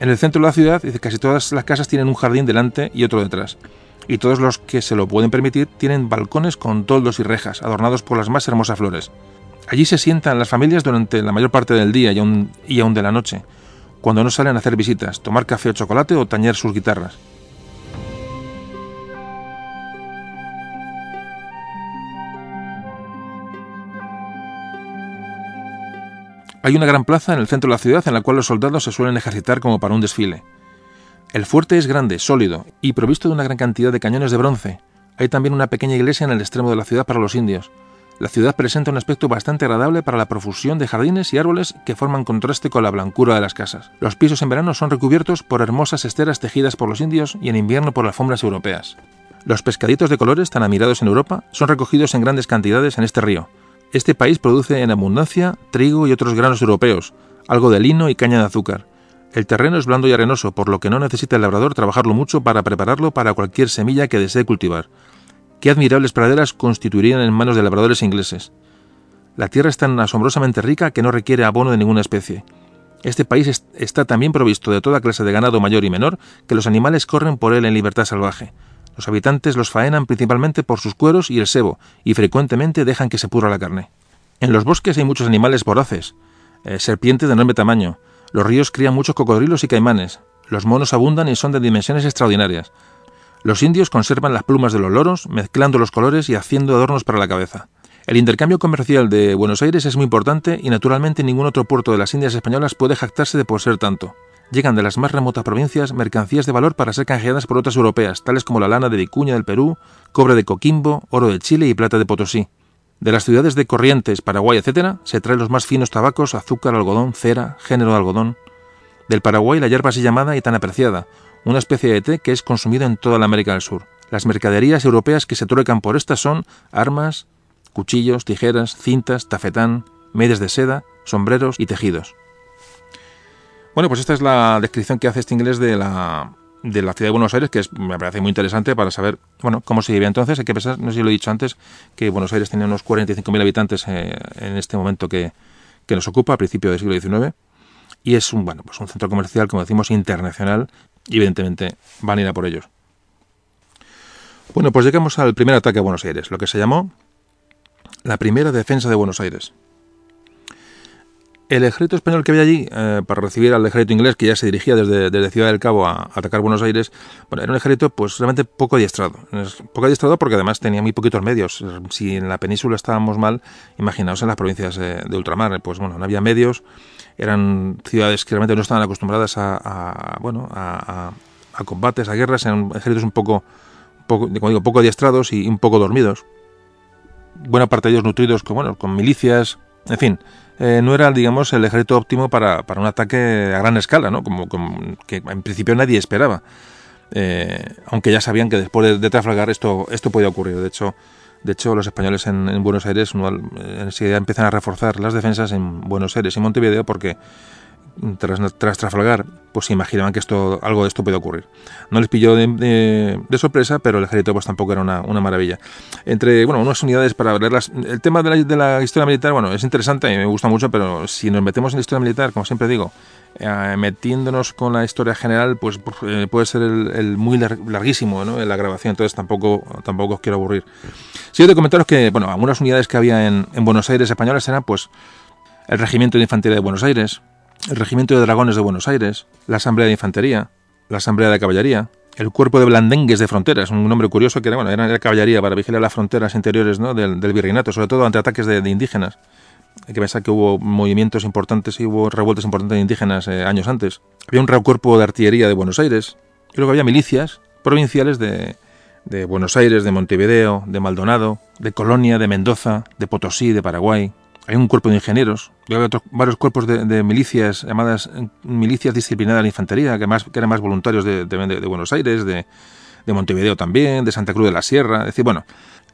[SPEAKER 1] En el centro de la ciudad, casi todas las casas tienen un jardín delante y otro detrás. Y todos los que se lo pueden permitir tienen balcones con toldos y rejas, adornados por las más hermosas flores. Allí se sientan las familias durante la mayor parte del día y aún, de la noche, cuando no salen a hacer visitas, tomar café o chocolate o tañer sus guitarras. Hay una gran plaza en el centro de la ciudad en la cual los soldados se suelen ejercitar como para un desfile. El fuerte es grande, sólido y provisto de una gran cantidad de cañones de bronce. Hay también una pequeña iglesia en el extremo de la ciudad para los indios. La ciudad presenta un aspecto bastante agradable para la profusión de jardines y árboles que forman contraste con la blancura de las casas. Los pisos en verano son recubiertos por hermosas esteras tejidas por los indios y en invierno por alfombras europeas. Los pescaditos de colores tan admirados en Europa son recogidos en grandes cantidades en este río, este país produce en abundancia trigo y otros granos europeos, algo de lino y caña de azúcar. El terreno es blando y arenoso, por lo que no necesita el labrador trabajarlo mucho para prepararlo para cualquier semilla que desee cultivar. Qué admirables praderas constituirían en manos de labradores ingleses. La tierra es tan asombrosamente rica que no requiere abono de ninguna especie. Este país está también provisto de toda clase de ganado mayor y menor que los animales corren por él en libertad salvaje. Los habitantes los faenan principalmente por sus cueros y el sebo, y frecuentemente dejan que se purra la carne. En los bosques hay muchos animales voraces, serpientes de enorme tamaño, los ríos crían muchos cocodrilos y caimanes, los monos abundan y son de dimensiones extraordinarias. Los indios conservan las plumas de los loros, mezclando los colores y haciendo adornos para la cabeza. El intercambio comercial de Buenos Aires es muy importante y naturalmente ningún otro puerto de las Indias españolas puede jactarse de poseer tanto llegan de las más remotas provincias mercancías de valor para ser canjeadas por otras europeas, tales como la lana de Vicuña del Perú, cobre de Coquimbo, oro de Chile y plata de Potosí. De las ciudades de Corrientes, Paraguay, etc., se traen los más finos tabacos, azúcar, algodón, cera, género de algodón. Del Paraguay la hierba así llamada y tan apreciada, una especie de té que es consumida en toda la América del Sur. Las mercaderías europeas que se truecan por estas son armas, cuchillos, tijeras, cintas, tafetán, medias de seda, sombreros y tejidos. Bueno, pues esta es la descripción que hace este inglés de la, de la ciudad de Buenos Aires, que es, me parece muy interesante para saber bueno, cómo se vivía entonces. Hay que pensar, no sé si lo he dicho antes, que Buenos Aires tenía unos 45.000 habitantes eh, en este momento que, nos ocupa, a principios del siglo XIX. Y es un, bueno, pues un centro comercial, como decimos, internacional, y evidentemente van a ir a por ellos. Bueno, pues llegamos al primer ataque a Buenos Aires, lo que se llamó la primera defensa de Buenos Aires. El ejército español que había allí eh, para recibir al ejército inglés que ya se dirigía desde, Ciudad del Cabo a, atacar Buenos Aires, bueno, era un ejército pues realmente poco adiestrado. Poco adiestrado porque además tenía muy poquitos medios. Si en la península estábamos mal, imaginaos en las provincias de, ultramar, pues bueno, no había medios, eran ciudades que realmente no estaban acostumbradas a, bueno, a, combates, a guerras, eran ejércitos un poco, digo, poco adiestrados y un poco dormidos. Buena parte de ellos nutridos con, bueno, con milicias, en fin, eh, no era, digamos, el ejército óptimo para, para, un ataque a gran escala, ¿no? Como, que en principio nadie esperaba. Eh, aunque ya sabían que después de, Trafalgar esto, esto podía ocurrir. De hecho, De hecho, los españoles en, Buenos Aires enseguida empiezan a reforzar las defensas en Buenos Aires y Montevideo porque tras, tras, Trafalgar, pues se imaginaban que esto, algo de esto puede ocurrir. No les pilló de, sorpresa, pero el ejército pues tampoco era una, maravilla. Entre, bueno, unas unidades para verlas. El tema de la, historia militar, bueno, es interesante y me gusta mucho, pero si nos metemos en la historia militar, como siempre digo, eh, metiéndonos con la historia general, pues eh, puede ser el, muy larguísimo en la grabación, entonces tampoco, tampoco os quiero aburrir. Si yo te comentaros que, bueno, algunas unidades que había en, en Buenos Aires españolas eran, pues, el Regimiento de Infantería de Buenos Aires, el Regimiento de Dragones de Buenos Aires, la Asamblea de Infantería, la Asamblea de Caballería, el Cuerpo de Blandengues de Fronteras, un nombre curioso que era, bueno, era, caballería para vigilar las fronteras interiores ¿no? del, virreinato, sobre todo ante ataques de, indígenas. Hay que pensar que hubo movimientos importantes y hubo revueltas importantes de indígenas eh, años antes. Había un cuerpo de artillería de Buenos Aires y luego había milicias provinciales de Buenos Aires, de Montevideo, de Maldonado, de Colonia, de Mendoza, de Potosí, de Paraguay, hay un cuerpo de ingenieros, hay otros, varios cuerpos de, milicias llamadas eh, milicias disciplinadas de la infantería, que, más, que eran más voluntarios de, Buenos Aires, de, Montevideo también, de Santa Cruz de la Sierra. Es decir, bueno,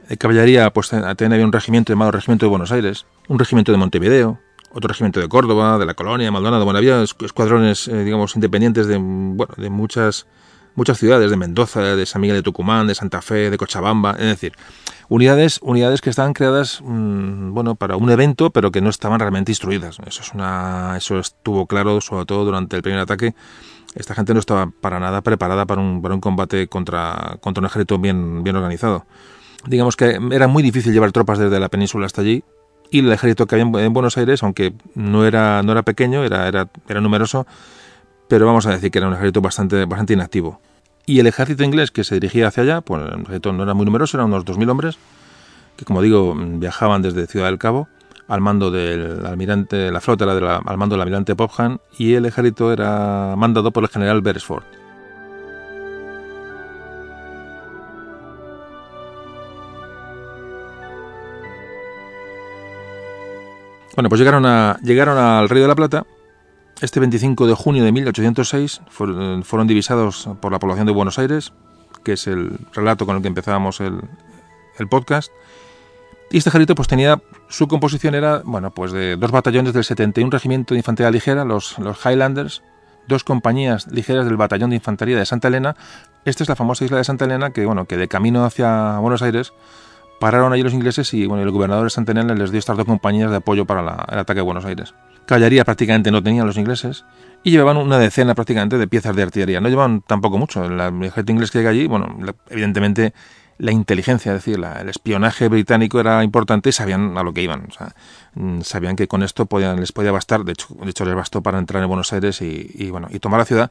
[SPEAKER 1] de caballería, pues también había un regimiento llamado Regimiento de Buenos Aires, un regimiento de Montevideo, otro regimiento de Córdoba, de la Colonia, de Maldonado. Bueno, había escuadrones, eh, digamos, independientes de, bueno, de muchas, muchas ciudades, de Mendoza, de San Miguel de Tucumán, de Santa Fe, de Cochabamba. Es decir, unidades, unidades que estaban creadas mm, bueno, para un evento, pero que no estaban realmente instruidas. Eso, es una, eso estuvo claro, sobre todo durante el primer ataque. Esta gente no estaba para nada preparada para un, para un combate contra, contra un ejército bien, bien organizado. Digamos que era muy difícil llevar tropas desde la península hasta allí, y el ejército que había en Buenos Aires, aunque no era, no era pequeño, era, era, era numeroso, pero vamos a decir que era un ejército bastante, bastante inactivo. Y el ejército inglés que se dirigía hacia allá, pues el ejército no era muy numeroso, eran unos 2.000 hombres, que como digo, viajaban desde Ciudad del Cabo al mando del almirante, la flota era al mando del almirante Popham y el ejército era mandado por el general Beresford. Bueno, pues llegaron, a, llegaron al Río de la Plata este 25 de junio de 1806 fueron, divisados por la población de Buenos Aires, que es el relato con el que empezábamos el, podcast. Y este ejército pues tenía su composición era bueno pues de dos batallones del 71 regimiento de infantería ligera, los, los Highlanders, dos compañías ligeras del batallón de infantería de Santa Elena. Esta es la famosa isla de Santa Elena que bueno que de camino hacia Buenos Aires pararon allí los ingleses y bueno el gobernador de Santa Elena les dio estas dos compañías de apoyo para el ataque de Buenos Aires. Caballería prácticamente no tenían los ingleses y llevaban una decena prácticamente de piezas de artillería. No llevaban tampoco mucho. El ejército inglés que llega allí, bueno, evidentemente la inteligencia, es decir, el espionaje británico era importante y sabían a lo que iban. Mm, sabían que con esto podían, les podía bastar, de hecho, de hecho les bastó para entrar en Buenos Aires y, bueno, y tomar la ciudad.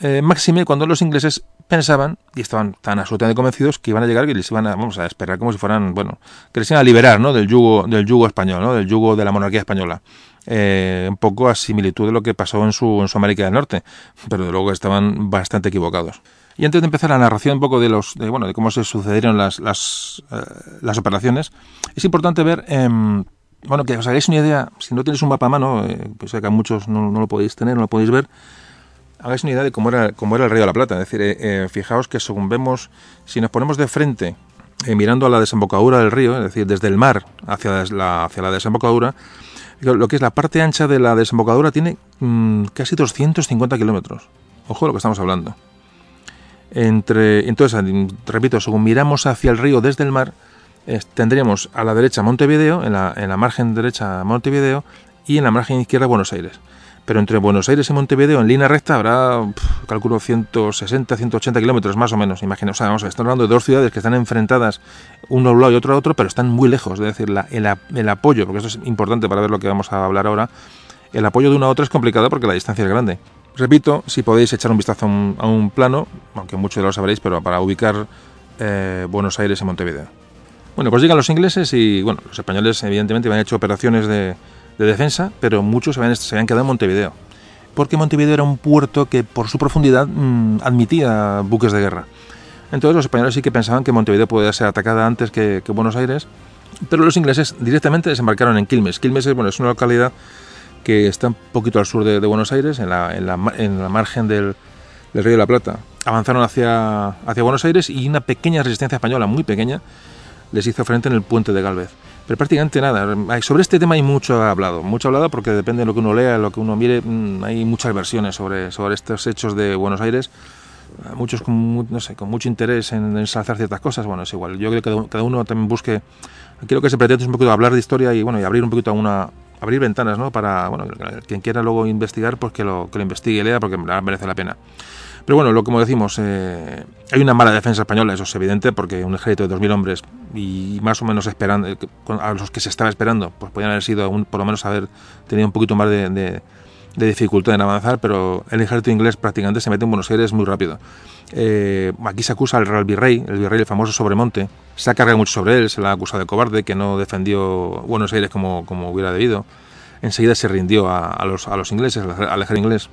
[SPEAKER 1] Eh, máxime cuando los ingleses pensaban y estaban tan absolutamente convencidos que iban a llegar que les iban a, vamos a esperar como si fueran, bueno, que les iban a liberar, ¿no? Del yugo, del yugo español, ¿no? Del yugo de la monarquía española. Eh, un poco a similitud de lo que pasó en su, en su América del Norte, pero de luego estaban bastante equivocados. Y antes de empezar la narración un poco de los de, bueno de cómo se sucedieron las, las, eh, las operaciones, es importante ver em, bueno que os hagáis una idea, si no tenéis un mapa a mano, eh, pues que muchos no, no, lo podéis tener, no lo podéis ver, hagáis una idea de cómo era, cómo era el Río de la Plata. Es decir, fijaos que según vemos, si nos ponemos de frente mirando a la desembocadura del río, es decir, desde el mar hacia la, desembocadura, lo que es la parte ancha de la desembocadura tiene mm, casi 250 kilómetros. Ojo de lo que estamos hablando. Entre, entonces, repito, según miramos hacia el río desde el mar, tendríamos a la derecha Montevideo, en la margen derecha Montevideo y en la margen izquierda Buenos Aires pero entre Buenos Aires y Montevideo en línea recta habrá, calculo, 160, 180 kilómetros más o menos, imagino. O sea, vamos, estamos hablando de dos ciudades que están enfrentadas uno a un lado y otro a otro, pero están muy lejos. Es decir, el, apoyo, porque eso es importante para ver lo que vamos a hablar ahora, el apoyo de una a otra es complicado porque la distancia es grande. Repito, si podéis echar un vistazo a un, plano, aunque muchos de lo sabréis, pero para ubicar eh, Buenos Aires y Montevideo. Bueno, pues llegan los ingleses y, bueno, los españoles evidentemente han hecho operaciones de de defensa, pero muchos se habían, quedado en Montevideo, porque Montevideo era un puerto que por su profundidad mm, admitía buques de guerra. Entonces los españoles sí que pensaban que Montevideo podía ser atacada antes que, Buenos Aires, pero los ingleses directamente desembarcaron en Quilmes. Quilmes es, bueno, es una localidad que está un poquito al sur de, Buenos Aires, en la, en la, en la margen del, del, Río de la Plata. Avanzaron hacia, hacia Buenos Aires y una pequeña resistencia española, muy pequeña, les hizo frente en el puente de Galvez. Pero prácticamente nada. Sobre este tema hay mucho hablado, mucho hablado porque depende de lo que uno lea, lo que uno mire, mm, hay muchas versiones sobre, sobre estos hechos de Buenos Aires muchos con, no sé, con mucho interés en ensalzar ciertas cosas, bueno, es igual. Yo creo que cada uno también busque, creo que se pretende un poquito hablar de historia y bueno, y abrir un poquito una abrir ventanas, ¿no? Para, bueno, quien quiera luego investigar, pues que lo, que lo investigue y lea porque merece la pena. Pero bueno, lo como decimos, eh, hay una mala defensa española, eso es evidente, porque un ejército de 2.000 hombres y más o menos esperando, eh, a los que se estaba esperando, pues podían haber sido, por lo menos haber tenido un poquito más de de dificultad en avanzar, pero el ejército inglés prácticamente se mete en Buenos Aires muy rápido. Eh, aquí se acusa al Real Virrey, el virrey el famoso Sobremonte, se ha cargado mucho sobre él, se le ha acusado de cobarde, que no defendió Buenos Aires como, como hubiera debido. Enseguida se rindió a, los, a los ingleses, al ejército inglés.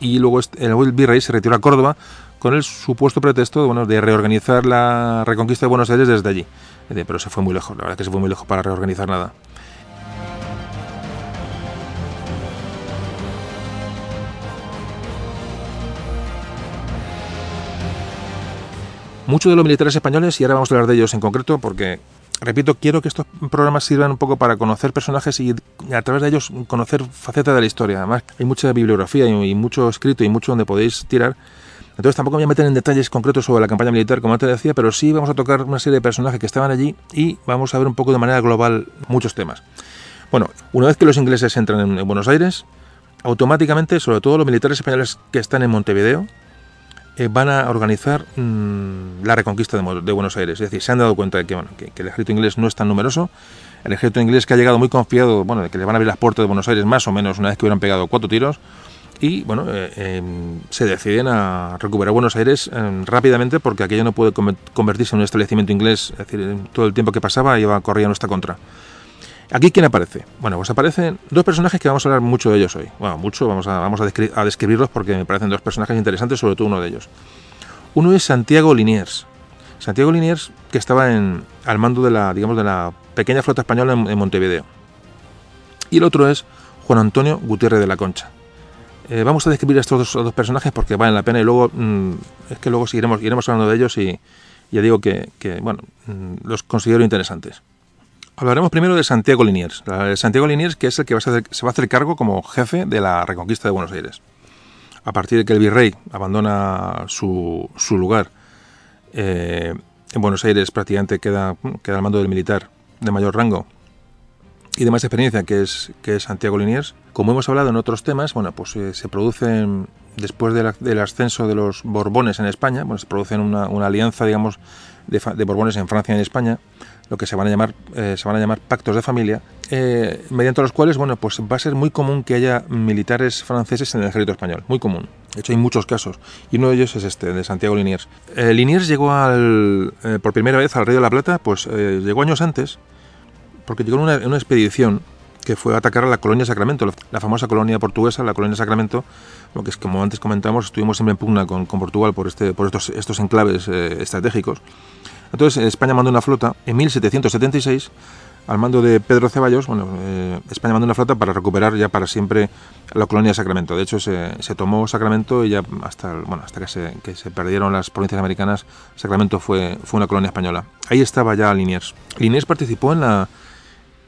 [SPEAKER 1] Y luego este, el virrey se retiró a Córdoba con el supuesto pretexto de reorganizar la reconquista de Buenos Aires desde allí. Pero se fue muy lejos, la verdad que se fue muy lejos para reorganizar nada. muchos de los militares españoles, y ahora vamos a hablar de ellos en concreto, porque, repito, quiero que estos programas sirvan un poco para conocer personajes y a través de ellos conocer facetas de la historia. Además, hay mucha bibliografía y, mucho escrito y mucho donde podéis tirar. Entonces tampoco voy a meter en detalles concretos sobre la campaña militar, como antes decía, pero sí vamos a tocar una serie de personajes que estaban allí y vamos a ver un poco de manera global muchos temas. Bueno, una vez que los ingleses entran en Buenos Aires, automáticamente, sobre todo los militares españoles que están en Montevideo, eh, van a organizar mm, la reconquista de, Buenos Aires. Es decir, se han dado cuenta de que, que, el ejército inglés no es tan numeroso. El ejército inglés que ha llegado muy confiado, bueno, de que le van a abrir las puertas de Buenos Aires más o menos una vez que hubieran pegado cuatro tiros. Y bueno, eh, em, se deciden a recuperar Buenos Aires em, rápidamente porque aquello no puede convertirse en un establecimiento inglés. Es decir, todo el tiempo que pasaba iba corría nuestra contra. Aquí, ¿quién aparece? Bueno, pues aparecen dos personajes que vamos a hablar mucho de ellos hoy. Bueno, mucho, vamos a, vamos a, describirlos porque me parecen dos personajes interesantes, sobre todo uno de ellos. Uno es Santiago Liniers. Santiago Liniers, que estaba en, al mando de la, digamos, de la pequeña flota española en, Montevideo. Y el otro es Juan Antonio Gutiérrez de la Concha. Eh, vamos a describir a estos dos, personajes porque valen la pena y luego mm, es que luego seguiremos, iremos hablando de ellos y ya digo que, bueno, mm, los considero interesantes. Hablaremos primero de Santiago Liniers. Santiago Liniers, que es el que se va a hacer cargo como jefe de la reconquista de Buenos Aires. A partir de que el virrey abandona su, su lugar eh, en Buenos Aires, prácticamente queda, queda al mando del militar de mayor rango y de más experiencia, que es, que es Santiago Liniers. Como hemos hablado en otros temas, bueno, pues eh, se producen, después del ascenso de los Borbones en España, bueno, se producen una, una alianza, digamos, de, de Borbones en Francia y en España, lo que se van a llamar, eh, se van a llamar pactos de familia, eh, mediante los cuales bueno, pues va a ser muy común que haya militares franceses en el ejército español, muy común. De hecho, hay muchos casos, y uno de ellos es este, de Santiago Liniers. Eh, Liniers llegó al, por primera vez al Río de la Plata, pues llegó años antes, porque llegó en una, una, expedición que fue a atacar a la colonia Sacramento, la famosa colonia portuguesa, la colonia Sacramento, que es como antes comentamos, estuvimos siempre en pugna con, con Portugal por, este, por estos, estos enclaves estratégicos. Entonces España mandó una flota en 1776 al mando de Pedro Ceballos, bueno, eh, España mandó una flota para recuperar ya para siempre la colonia de Sacramento. De hecho, se, tomó Sacramento y ya hasta, bueno, hasta que se, que se perdieron las provincias americanas, Sacramento fue, fue una colonia española. Ahí estaba ya Liniers. Liniers participó en la,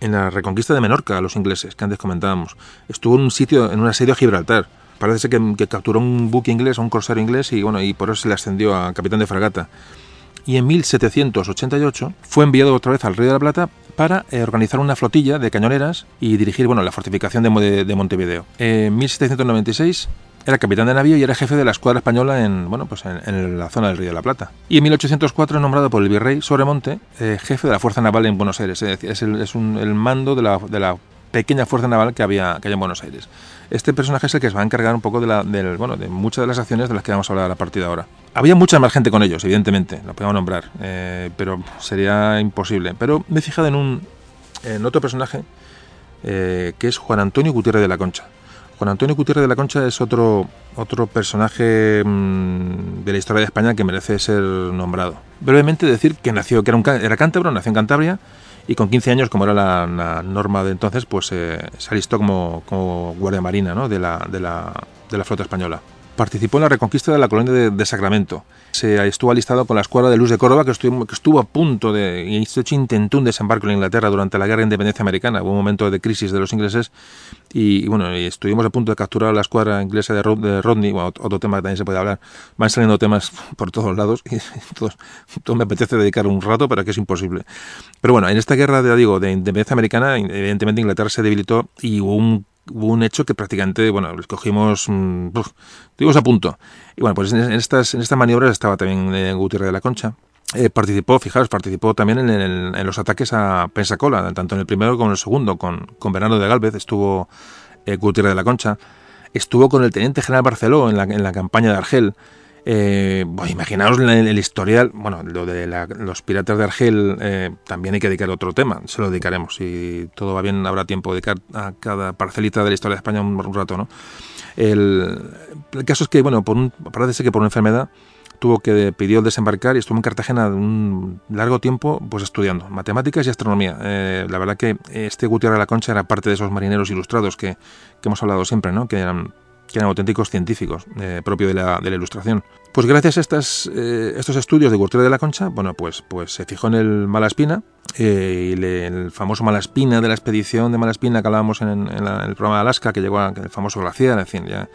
[SPEAKER 1] en la reconquista de Menorca los ingleses, que antes comentábamos. Estuvo en un sitio, en un asedio a Gibraltar. Parece que, que capturó un buque inglés, un corsario inglés, y bueno, y por eso se le ascendió a capitán de fragata y en 1788 fue enviado otra vez al Río de la Plata para eh, organizar una flotilla de cañoneras y dirigir bueno, la fortificación de, Montevideo. En 1796 era capitán de navío y era jefe de la escuadra española en, bueno, pues en, la zona del Río de la Plata. Y en 1804 nombrado por el virrey Sobremonte eh, jefe de la Fuerza Naval en Buenos Aires. Es, es, el, mando de la, de pequeña fuerza naval que había, que hay en Buenos Aires. Este personaje es el que se va a encargar un poco de, la, del, bueno, de muchas de las acciones de las que vamos a hablar a partir de ahora. Había mucha más gente con ellos, evidentemente, lo podemos nombrar, eh, pero sería imposible. Pero me he fijado en, un, en otro personaje eh, que es Juan Antonio Gutiérrez de la Concha. Juan Antonio Gutiérrez de la Concha es otro, otro personaje mm, de la historia de España que merece ser nombrado. Brevemente decir que nació, que era, un, era cántabro, nació en Cantabria, y con 15 años, como era la, norma de entonces, pues eh, se alistó como, como guardia marina ¿no? de, la, de, la, de, la, flota española. Participó en la reconquista de la colonia de, Sacramento. Se estuvo alistado con la escuadra de Luz de Córdoba, que estuvo, que estuvo a punto de, y intentó un desembarco en Inglaterra durante la guerra de independencia americana. Hubo un momento de crisis de los ingleses y, bueno, estuvimos a punto de capturar a la escuadra inglesa de, Rodney, otro tema que también se puede hablar. Van saliendo temas por todos lados y todos, todo me apetece dedicar un rato, pero que es imposible. Pero bueno, en esta guerra, de, digo, de independencia americana, evidentemente Inglaterra se debilitó y hubo un hubo un hecho que prácticamente, bueno, les cogimos, mmm, a punto. Y bueno, pues en estas, en estas maniobras estaba también eh, Gutiérrez de la Concha. Eh, participó, fijaros, participó también en, los ataques a Pensacola, tanto en el primero como en el segundo, con, con Bernardo de Galvez, estuvo eh, Gutiérrez de la Concha, estuvo con el teniente general Barceló en la, en la campaña de Argel, eh, imaginaos el, historial, bueno, lo de los piratas de Argel eh, también hay que dedicar otro tema, se lo dedicaremos. Si todo va bien, habrá tiempo de dedicar a cada parcelita de la historia de España un, rato, ¿no? El, caso es que, bueno, por un, parece que por una enfermedad tuvo que pidió desembarcar y estuvo en Cartagena un largo tiempo pues estudiando matemáticas y astronomía. Eh, la verdad que este Gutiérrez de la Concha era parte de esos marineros ilustrados que, que hemos hablado siempre, ¿no? que eran que eran auténticos científicos, eh, propio de la, de la, ilustración. Pues gracias a estas, eh, estos estudios de Gutiérrez de la Concha, bueno, pues, pues se fijó en el Malaspina, eh, y el famoso Malaspina de la expedición de Malaspina que hablábamos en, el programa de Alaska, que llegó al famoso glaciar, en fin, ya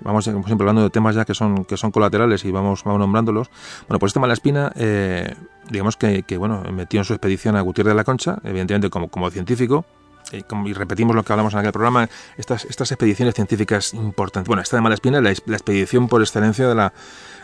[SPEAKER 1] vamos como siempre hablando de temas ya que son, que son colaterales y vamos, vamos nombrándolos. Bueno, pues este Malaspina, digamos que, que, bueno, metió en su expedición a Gutiérrez de la Concha, evidentemente como, como científico, y, repetimos lo que hablamos en aquel programa, estas, estas expediciones científicas importantes. Bueno, esta de Malaspina la, la expedición por excelencia de, la,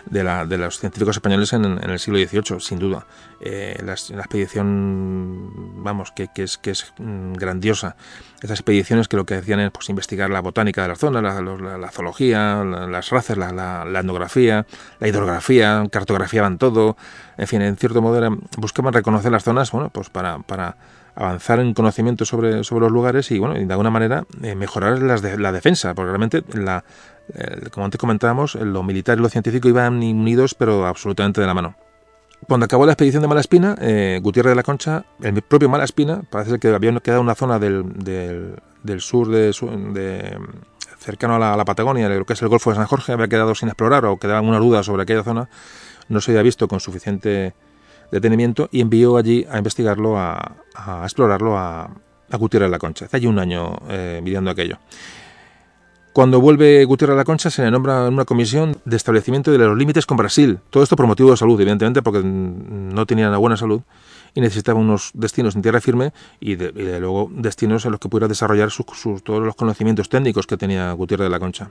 [SPEAKER 1] de, la, de los científicos españoles en, el siglo XVIII, sin duda. Eh, la, expedición, vamos, que, es, que es mm, grandiosa. Estas expediciones que lo que decían es pues, investigar la botánica de la zona, la, zoología, las razas, la, etnografía, la hidrografía, cartografiaban todo. En fin, en cierto modo buscaban reconocer las zonas bueno, pues para avanzar en conocimiento sobre, sobre los lugares y, bueno, de alguna manera eh, mejorar las de, la defensa, porque realmente, la, como antes comentábamos, lo militar y lo científico iban unidos, pero absolutamente de la mano. Cuando acabó la expedición de Malaspina, eh, Gutiérrez de la Concha, el propio Malaspina, parece que había quedado una zona del, del, sur de, de cercano a la, Patagonia, lo que es el Golfo de San Jorge, había quedado sin explorar o quedaba una duda sobre aquella zona, no se había visto con suficiente detenimiento y envió allí a investigarlo, a, explorarlo a, a, Gutiérrez de la Concha. Hace allí un año eh, aquello. Cuando vuelve Gutiérrez de la Concha se le nombra una comisión de establecimiento de los límites con Brasil. Todo esto por motivo de salud, evidentemente, porque no tenían una buena salud y necesitaba unos destinos en tierra firme y, de, luego destinos en los que pudiera desarrollar todos los conocimientos técnicos que tenía Gutiérrez de la Concha.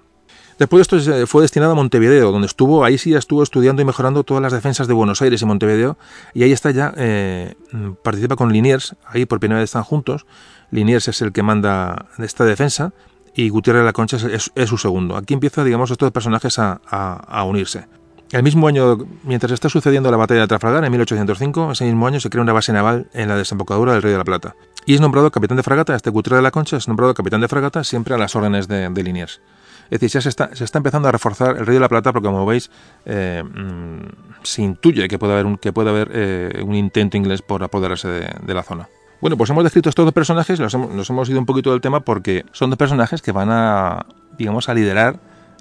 [SPEAKER 1] Después de esto fue destinado a Montevideo, donde estuvo, ahí sí estuvo estudiando y mejorando todas las defensas de Buenos Aires y Montevideo, y ahí está ya, eh, participa con Liniers, ahí por primera vez están juntos, Liniers es el que manda esta defensa, y Gutiérrez de la Concha es, su segundo. Aquí empieza, digamos, estos personajes a, unirse. El mismo año, mientras está sucediendo la batalla de Trafalgar, en 1805, ese mismo año se crea una base naval en la desembocadura del Río de la Plata. Y es nombrado capitán de fragata, este Gutiérrez de la Concha es nombrado capitán de fragata siempre a las órdenes de, de Liniers. Es decir, ya se está, se está empezando a reforzar el Río de la Plata porque, como veis, eh, mm, se intuye que puede haber un, que puede haber, eh, un intento inglés por apoderarse de, la zona. Bueno, pues hemos descrito estos dos personajes, nos hemos, ido un poquito del tema porque son dos personajes que van a, digamos, a liderar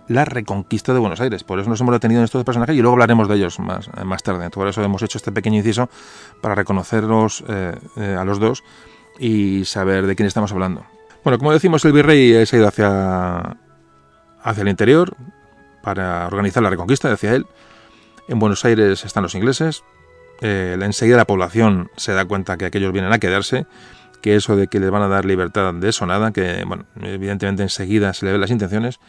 [SPEAKER 1] la reconquista de Buenos Aires. Por eso nos hemos detenido en estos dos personajes y luego hablaremos de ellos más, más tarde. Por eso hemos hecho este pequeño inciso para reconocerlos eh, a los dos y saber de quién estamos hablando. Bueno, como decimos, el virrey se ha ido hacia, hacia el interior para organizar la reconquista, decía él. En Buenos Aires están los ingleses. Eh, enseguida la población se da cuenta que aquellos vienen a quedarse, que eso de que les van a dar libertad de eso nada, que bueno, evidentemente enseguida se le ven las intenciones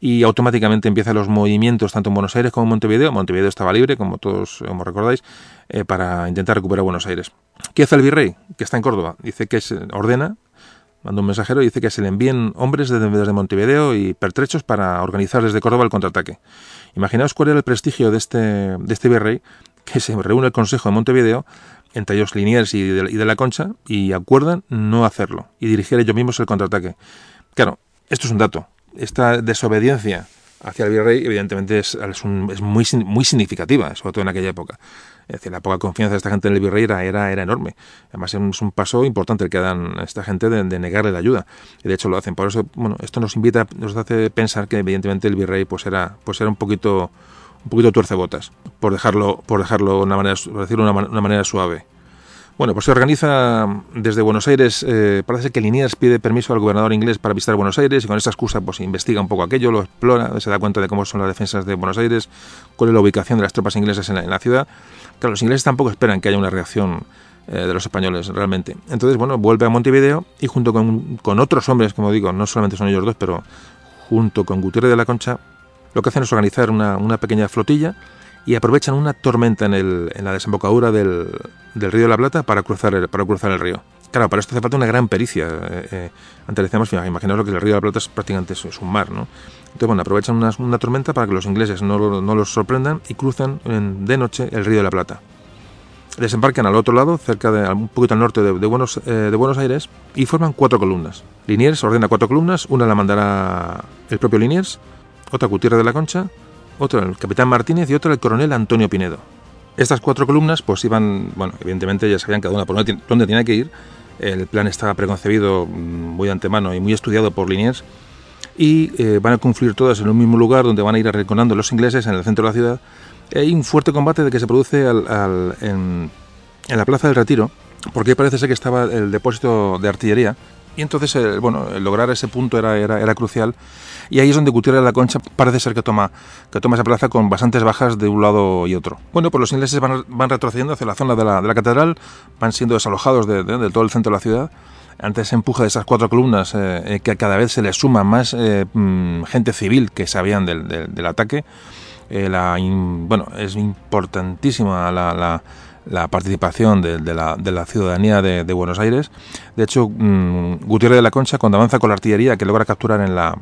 [SPEAKER 1] y automáticamente empiezan los movimientos tanto en Buenos Aires como en Montevideo. Montevideo estaba libre, como todos recordáis, eh, para intentar recuperar Buenos Aires. ¿Qué hace el virrey, que está en Córdoba? Dice que se ordena Manda un mensajero y dice que se le envíen hombres desde, Montevideo y pertrechos para organizar desde Córdoba el contraataque. Imaginaos cuál era el prestigio de este, de este virrey, que se reúne el Consejo de Montevideo, entre ellos Liniers y de, de la Concha, y acuerdan no hacerlo y dirigir ellos mismos el contraataque. Claro, esto es un dato. Esta desobediencia hacia el virrey, evidentemente es, es, muy, muy significativa, sobre todo en aquella época. Es decir, la poca confianza de esta gente en el virrey era, era, enorme. Además, es un paso importante el que dan esta gente de, negarle la ayuda. Y de hecho lo hacen. Por eso, bueno, esto nos invita, nos hace pensar que evidentemente el virrey pues era, pues era un poquito, un poquito tuercebotas, por dejarlo, por dejarlo una manera, decirlo de una manera suave. Bueno, pues se organiza desde Buenos Aires, eh, parece que Liniers pide permiso al gobernador inglés para visitar Buenos Aires y con esa excusa pues investiga un poco aquello, lo explora, se da cuenta de cómo son las defensas de Buenos Aires, cuál es la ubicación de las tropas inglesas en la, ciudad. Claro, los ingleses tampoco esperan que haya una reacción eh, de los españoles realmente. Entonces, bueno, vuelve a Montevideo y junto con, con otros hombres, como digo, no solamente son ellos dos, pero junto con Gutiérrez de la Concha, lo que hacen es organizar una, una pequeña flotilla y aprovechan una tormenta en, el, en la desembocadura del, del, río de la Plata para cruzar el, para cruzar el río. Claro, para esto hace falta una gran pericia. Eh, eh, antes decíamos, imaginaos que el río de la Plata es prácticamente es, un mar, ¿no? Entonces, bueno, aprovechan una, una, tormenta para que los ingleses no, no los sorprendan y cruzan de noche el río de la Plata. Desembarcan al otro lado, cerca de un poquito al norte de, Buenos, eh, de Buenos Aires, y forman cuatro columnas. Liniers ordena cuatro columnas, una la mandará el propio Liniers, otra Gutiérrez de la Concha, otro el capitán Martínez y otro el coronel Antonio Pinedo. Estas cuatro columnas pues iban, bueno, evidentemente ya sabían cada una por dónde tenía que ir, el plan estaba preconcebido mm, muy antemano y muy estudiado por Liniers y eh, van a confluir todas en un mismo lugar donde van a ir arreconando los ingleses en el centro de la ciudad. Hay un fuerte combate de que se produce en, la Plaza del Retiro, porque parece ser que estaba el depósito de artillería y entonces, eh, bueno, lograr ese punto era, era, era, crucial. Y ahí es donde Gutiérrez de la Concha parece ser que toma, que toma esa plaza con bastantes bajas de un lado y otro. Bueno, pues los ingleses van, van retrocediendo hacia la zona de la, de la catedral, van siendo desalojados de, de, todo el centro de la ciudad. Antes se empuja de esas cuatro columnas, eh, eh, que cada vez se les suma más mm, gente civil que sabían del, del, del ataque. la bueno, es importantísima la, la la participación de, la, de la, ciudadanía de, Buenos Aires. De hecho, mmm, Gutiérrez de la Concha, cuando avanza con la artillería que logra capturar en la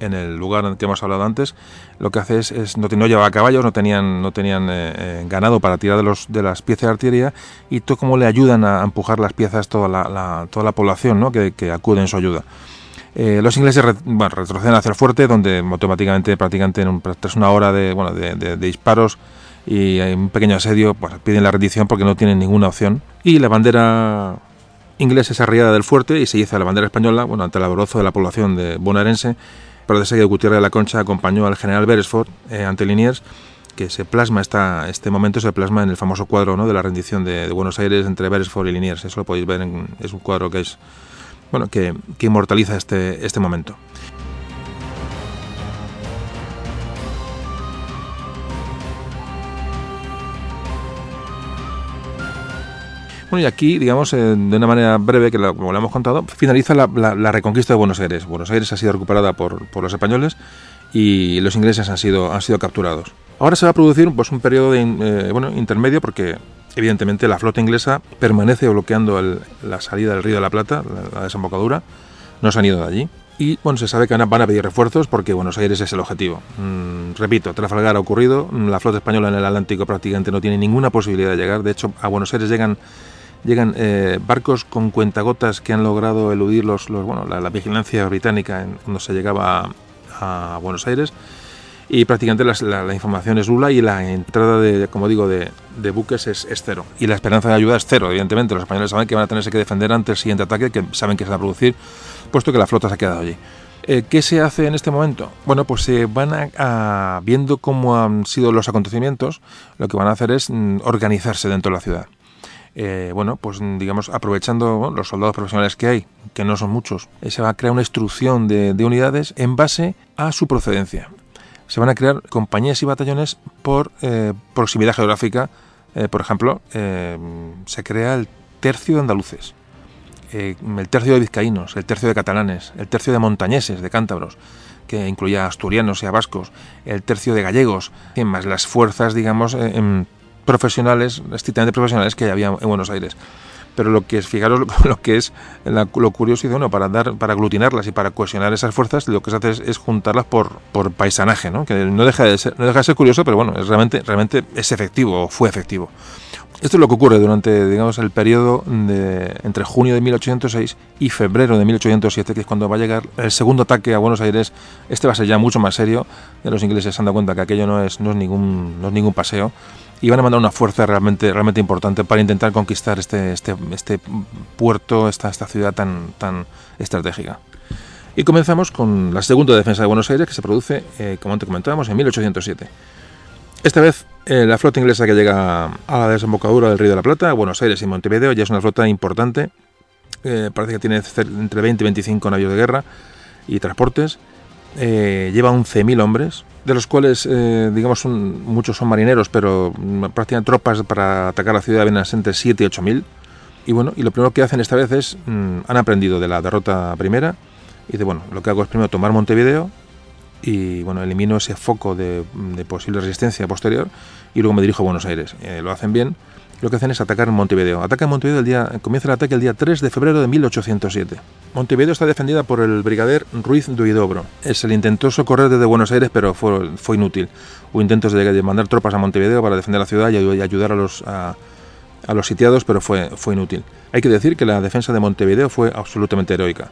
[SPEAKER 1] en el lugar en que hemos hablado antes, lo que hace es, no, no, llevaba caballos, no tenían, no tenían eh, eh, ganado para tirar de, los, de las piezas de artillería y todo como le ayudan a empujar las piezas toda la, toda la población ¿no? que, que, acude en su ayuda. Eh, los ingleses retroceden hacia el fuerte, donde automáticamente, prácticamente en tras una hora de, de, de, de disparos, y hay un pequeño asedio, pues piden la rendición porque no tienen ninguna opción. Y la bandera inglesa es arriada del fuerte y se hizo la bandera española, bueno, ante el alborozo de la población de bonaerense. Pero de seguida Gutiérrez de la Concha acompañó al general Beresford eh, ante Liniers, que se plasma esta, este momento se plasma en el famoso cuadro ¿no? de la rendición de, de, Buenos Aires entre Beresford y Liniers. Eso lo podéis ver, en, es un cuadro que es bueno que, que inmortaliza este, este momento. Y aquí, digamos, eh, de una manera breve, que como lo hemos contado, finaliza la, reconquista de Buenos Aires. Buenos Aires ha sido recuperada por, los españoles y los ingleses han sido, han sido capturados. Ahora se va a producir pues, un periodo de, eh, bueno, intermedio porque evidentemente la flota inglesa permanece bloqueando la salida del río de la Plata, la, desembocadura, no se han ido de allí. Y bueno, se sabe que van a pedir refuerzos porque Buenos Aires es el objetivo. Mm, repito, Trafalgar ha ocurrido, la flota española en el Atlántico prácticamente no tiene ninguna posibilidad de llegar. De hecho, a Buenos Aires llegan llegan eh, barcos con cuentagotas que han logrado eludir los, los bueno, la, la, vigilancia británica en, cuando se llegaba a, a Buenos Aires y prácticamente la, la, la, información es nula y la entrada de, como digo, de, de buques es, es, cero. Y la esperanza de ayuda es cero, evidentemente. Los españoles saben que van a tenerse que defender ante el siguiente ataque, que saben que se va a producir, puesto que la flota se ha quedado allí. Eh, ¿Qué se hace en este momento? Bueno, pues se van a, a, viendo cómo han sido los acontecimientos, lo que van a hacer es mm, organizarse dentro de la ciudad eh, bueno, pues digamos, aprovechando los soldados profesionales que hay, que no son muchos, eh, se va a crear una instrucción de, de, unidades en base a su procedencia. Se van a crear compañías y batallones por eh, proximidad geográfica. Por ejemplo, se crea el tercio de andaluces, el tercio de vizcaínos, el tercio de catalanes, el tercio de montañeses, de cántabros, que incluía asturianos y vascos, el tercio de gallegos, más las fuerzas, digamos, en profesionales, estrictamente profesionales que había en Buenos Aires. pero lo que es, fijaros lo, que es lo curioso, bueno, para dar, para aglutinarlas y para cohesionar esas fuerzas, lo que se hace es, juntarlas por, por paisanaje, ¿no? que no deja de ser, no deja de ser curioso, pero bueno, es realmente, realmente es efectivo, o fue efectivo. Esto es lo que ocurre durante, digamos, el periodo de, entre junio de 1806 y febrero de 1807, que es cuando va a llegar el segundo ataque a Buenos Aires. Este va a ser ya mucho más serio. Los ingleses se han dado cuenta que aquello no es, no es, ningún, no es ningún paseo y van a mandar una fuerza realmente, realmente importante para intentar conquistar este, este, este puerto, esta, esta ciudad tan, tan estratégica. Y comenzamos con la segunda defensa de Buenos Aires que se produce, eh, como antes comentábamos, en 1807. Esta vez eh, la flota inglesa que llega a la desembocadura del Río de la Plata, Buenos Aires y Montevideo, ya es una flota importante. Eh, parece que tiene entre 20 y 25 navíos de guerra y transportes. Lleva 11.000 hombres, de los cuales, eh, digamos, muchos son marineros, pero mm, prácticamente tropas para atacar la ciudad vienen entre 7 y 8 mil. Y bueno, y lo primero que hacen esta vez es, mm, han aprendido de la derrota primera, y de bueno, lo que hago es primero tomar Montevideo, y bueno, elimino ese foco de, posible resistencia posterior, y luego me dirijo a Buenos Aires. Eh, lo hacen bien, lo que hacen es atacar Montevideo. Atacan Montevideo el día, comienza el ataque el día 3 de febrero de 1807. Montevideo está defendida por el brigadier Ruiz Duidobro. Se le intentó socorrer desde Buenos Aires, pero fue, fue inútil. Hubo intentos de, mandar tropas a Montevideo para defender la ciudad y, ayudar a los, a, los sitiados, pero fue, fue inútil. Hay que decir que la defensa de Montevideo fue absolutamente heroica.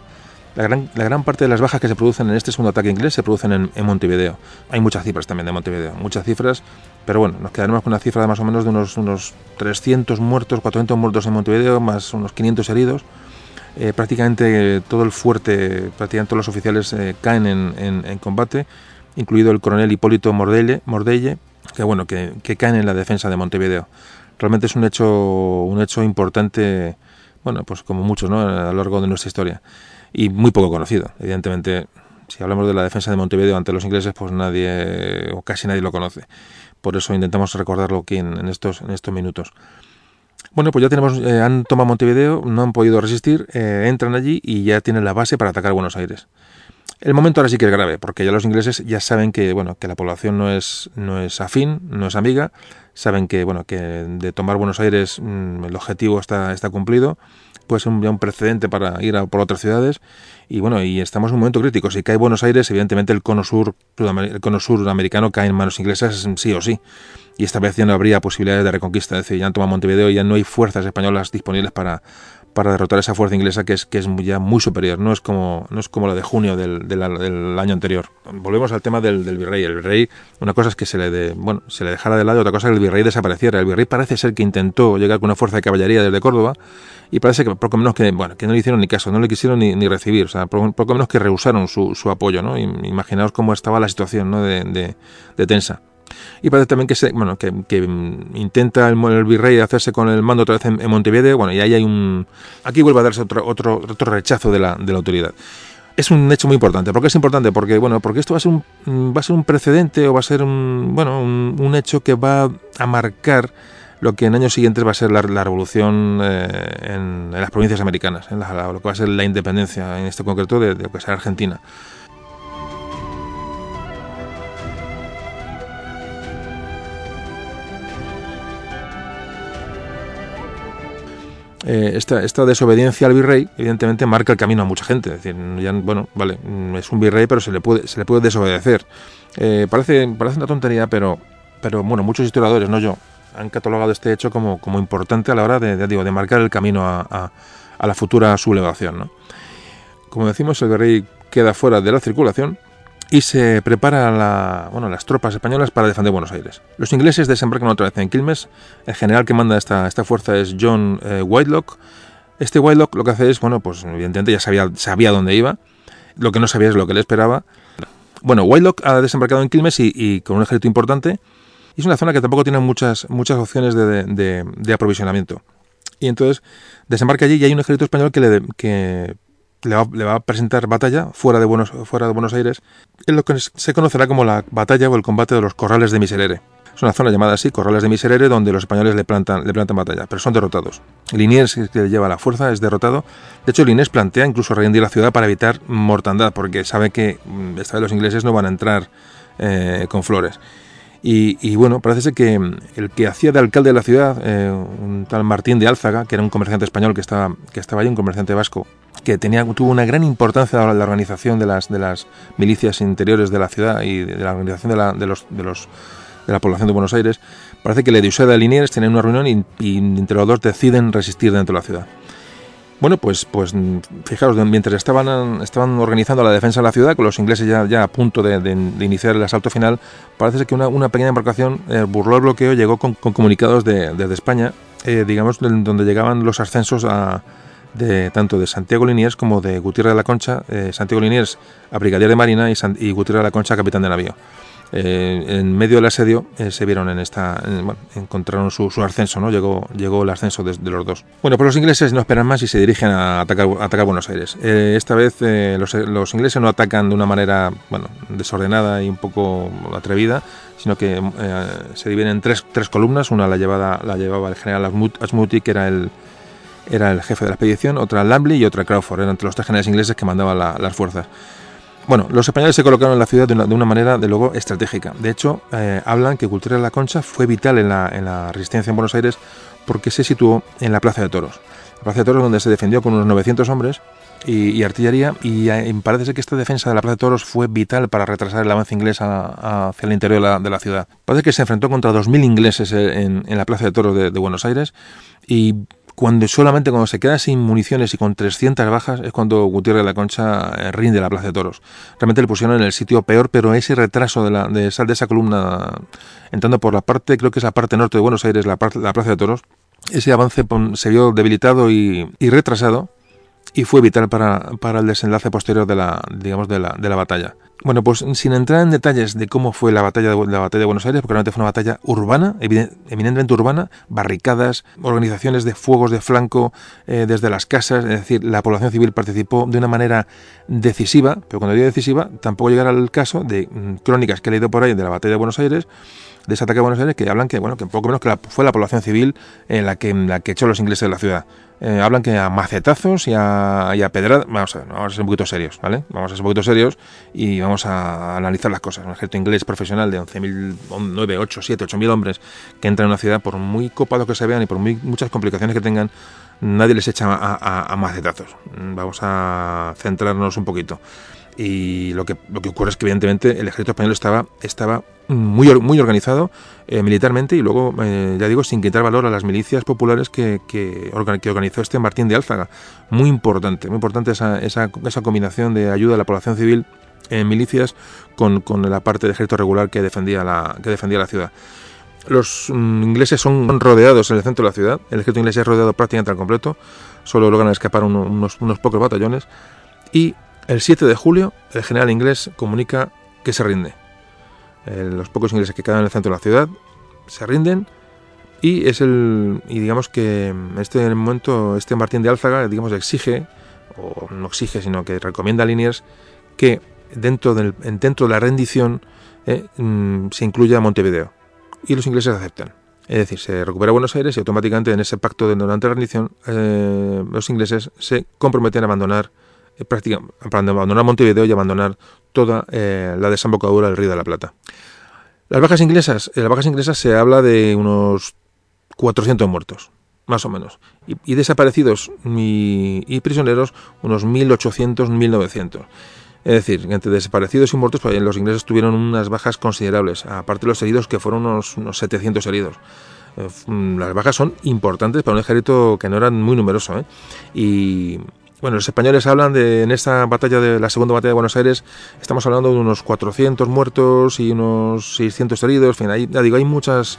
[SPEAKER 1] La gran, la gran, parte de las bajas que se producen en este segundo ataque inglés se producen en, en, Montevideo. Hay muchas cifras también de Montevideo, muchas cifras, pero bueno, nos quedaremos con una cifra de más o menos de unos, unos 300 muertos, 400 muertos en Montevideo, más unos 500 heridos. Eh, prácticamente todo el fuerte, prácticamente todos los oficiales eh, caen en, en, combate, incluido el coronel Hipólito Mordelle, Mordelle que bueno, que, que caen en la defensa de Montevideo. Realmente es un hecho, un hecho importante, bueno, pues como muchos, ¿no? a lo largo de nuestra historia y muy poco conocido. Evidentemente, si hablamos de la defensa de Montevideo ante los ingleses, pues nadie o casi nadie lo conoce. Por eso intentamos recordarlo aquí en, estos, en estos minutos. Bueno, pues ya tenemos, eh, han tomado Montevideo, no han podido resistir, eh, entran allí y ya tienen la base para atacar Buenos Aires. El momento ahora sí que es grave, porque ya los ingleses ya saben que, bueno, que la población no es, no es afín, no es amiga, saben que, bueno, que de tomar Buenos Aires mm, el objetivo está, está cumplido puede ser un, un precedente para ir a por otras ciudades. Y bueno, y estamos en un momento crítico. Si cae Buenos Aires, evidentemente el cono sur, el cono sur americano cae en manos inglesas sí o sí. Y esta vez ya no habría posibilidades de reconquista. Es decir, ya han tomado Montevideo y ya no hay fuerzas españolas disponibles para, para derrotar esa fuerza inglesa que es, que es ya muy superior, no es como, no es como la de junio del, del, año anterior. Volvemos al tema del, virrey. El virrey, una cosa es que se le, bueno, se le dejara de lado, otra cosa es que el virrey desapareciera. El virrey parece ser que intentó llegar con una fuerza de caballería desde Córdoba y parece que poco menos que, bueno, que no le hicieron ni caso, no le quisieron ni, ni recibir, o sea, poco, menos que rehusaron su, su apoyo, ¿no? Imaginaos cómo estaba la situación, ¿no? de, de tensa. Y parece también que, se, bueno, que, intenta el, virrey hacerse con el mando otra vez en, Montevideo. Bueno, y ahí hay un. Aquí vuelve a darse otro, otro, otro rechazo de la, de la autoridad es un hecho muy importante. ¿Por qué es importante? Porque, bueno, porque esto va a ser un, va a ser un precedente o va a ser un, bueno, un, hecho que va a marcar lo que en años siguientes va a ser la, revolución eh, en, las provincias americanas, en lo que va a ser la independencia, en este concreto, de, de lo que será Argentina. Eh, esta, esta, desobediencia al virrey, evidentemente, marca el camino a mucha gente. Es decir, bueno, vale, mm, es un virrey, pero se le puede, se le puede desobedecer. Eh, parece, parece una tontería, pero, pero bueno, muchos historiadores, no yo, han catalogado este hecho como, como importante a la hora de, digo, de marcar el camino a, a, la futura sublevación. ¿no? Como decimos, el virrey queda fuera de la circulación y se preparan la, bueno, las tropas españolas para defender Buenos Aires. Los ingleses desembarcan otra vez en Quilmes. El general que manda esta, esta fuerza es John eh, Whitelock. Este Whitelock lo que hace es, bueno, pues evidentemente ya sabía, sabía dónde iba. Lo que no sabía es lo que le esperaba. Bueno, Whitelock ha desembarcado en Quilmes y, con un ejército importante. Y es una zona que tampoco tiene muchas, muchas opciones de, de, aprovisionamiento. Y entonces desembarca allí y hay un ejército español que, le, que le va, a presentar batalla fuera de, Buenos, fuera de Buenos Aires, en lo que se conocerá como la batalla o el combate de los corrales de Miserere. Es una zona llamada así, Corrales de Miserere, donde los españoles le plantan, le plantan batalla, pero son derrotados. Liniers, que lleva la fuerza, es derrotado. De hecho, Liniers plantea incluso rendir la ciudad para evitar mortandad, porque sabe que mm, esta vez los ingleses no van a entrar eh, con flores. Y, bueno, parece ser que el que hacía de alcalde de la ciudad, eh, un tal Martín de Álzaga, que era un comerciante español que estaba, que estaba allí, un comerciante vasco, que tenía, tuvo una gran importancia en la organización de las, de las milicias interiores de la ciudad y de la organización de, la, de, los, de, los, de la población de Buenos Aires, parece que le dio de Liniers tienen una reunión y, y entre los dos deciden resistir dentro de la ciudad. Bueno, pues, pues fijaros, mientras estaban, estaban organizando la defensa de la ciudad, con los ingleses ya, ya a punto de, iniciar el asalto final, parece que una, pequeña embarcación eh, burló el bloqueo, llegó con, comunicados de, desde España, eh, digamos, donde llegaban los ascensos a, de tanto de Santiago Liniers como de Gutiérrez de la Concha, eh, Santiago Liniers a brigadier de marina y, y Gutiérrez de la Concha a capitán de navío. Eh, en medio del asedio eh, se vieron en esta, encontraron su, ascenso, ¿no? Llegó, llegó el ascenso de, los dos. Bueno, pues los ingleses no esperan más y se dirigen a atacar, atacar Buenos Aires. Esta vez los, ingleses no atacan de una manera, bueno, desordenada y un poco atrevida, sino que se dividen en tres, tres columnas. Una la, llevaba, la llevaba el general Asmuti, que era el, era el jefe de la expedición, otra Lambley y otra Crawford. Eran entre los tres generales ingleses que mandaban las fuerzas. Bueno, los españoles se colocaron en la ciudad de una, manera, de luego, estratégica. De hecho, eh, hablan que Cultura de la Concha fue vital en la, resistencia en Buenos Aires porque se situó en la Plaza de Toros. La Plaza de Toros donde se defendió con unos 900 hombres y, artillería y, eh, parece que esta defensa de la Plaza de Toros fue vital para retrasar el avance inglés hacia el interior de la, ciudad. Parece que se enfrentó contra 2.000 ingleses en, la Plaza de Toros de, de Buenos Aires y cuando solamente cuando se queda sin municiones y con 300 bajas es cuando Gutiérrez de la Concha eh, rinde la Plaza de Toros. Realmente le pusieron en el sitio peor, pero ese retraso de, la, de, esa, de esa columna entrando por la parte, creo que es la parte norte de Buenos Aires, la, la Plaza de Toros, ese avance se vio debilitado y, y retrasado y fue vital para, para, el desenlace posterior de la, digamos, de la, de la batalla. Bueno, pues sin entrar en detalles de cómo fue la batalla de, la batalla de Buenos Aires, porque realmente fue una batalla urbana, eminentemente urbana, barricadas, organizaciones de fuegos de flanco eh, desde las casas, es decir, la población civil participó de una manera decisiva, pero cuando digo decisiva, tampoco llegará al caso de mm, crónicas que he leído por ahí de la batalla de Buenos Aires, de ese ataque a Buenos Aires, que hablan que, bueno, que poco menos que fue la población civil en la que, la que echó los ingleses de la ciudad. Eh, hablan que a macetazos y a, y a pedradas. Vamos a, a ser un poquito serios, ¿vale? Vamos a ser un poquito serios y vamos a analizar las cosas. Un ejército inglés profesional de 11.000, 9, 8, 7, 8.000 hombres que entran en una ciudad, por muy copados que se vean y por muy, muchas complicaciones que tengan, nadie les echa a, a macetazos. Vamos a centrarnos un poquito y lo que, lo que ocurre es que evidentemente el ejército español estaba, estaba muy, muy organizado eh, militarmente y luego, eh, ya digo, sin quitar valor a las milicias populares que, que, organizó este Martín de Álzaga. Muy importante, muy importante esa, esa, esa combinación de ayuda a la población civil en milicias con, con, la parte de ejército regular que defendía la, que defendía la ciudad. Los mm, ingleses son rodeados en el centro de la ciudad, el ejército inglés es rodeado prácticamente al completo, solo logran escapar unos, unos pocos batallones y el 7 de julio, el general inglés comunica que se rinde. Los pocos ingleses que quedan en el centro de la ciudad se rinden y es el y digamos que este momento este Martín de Álzaga digamos exige o no exige sino que recomienda a Liniers que dentro del dentro de la rendición eh, mm, se incluya Montevideo y los ingleses aceptan es decir se recupera Buenos Aires y automáticamente en ese pacto de durante la rendición eh, los ingleses se comprometen a abandonar prácticamente para abandonar Montevideo y abandonar toda eh, la desembocadura del Río de la Plata. Las bajas inglesas, en las bajas inglesas se habla de unos 400 muertos, más o menos, y, desaparecidos y, prisioneros unos 1800, 1900. Es decir, entre desaparecidos y muertos, pues, los ingleses tuvieron unas bajas considerables, aparte de los heridos, que fueron unos, unos 700 heridos. Eh, las bajas son importantes para un ejército que no era muy numeroso. ¿eh? Y, bueno, los españoles hablan de, en esta batalla de la segunda batalla de Buenos Aires, estamos hablando de unos 400 muertos y unos 600 heridos, en fin, ya digo, hay muchas,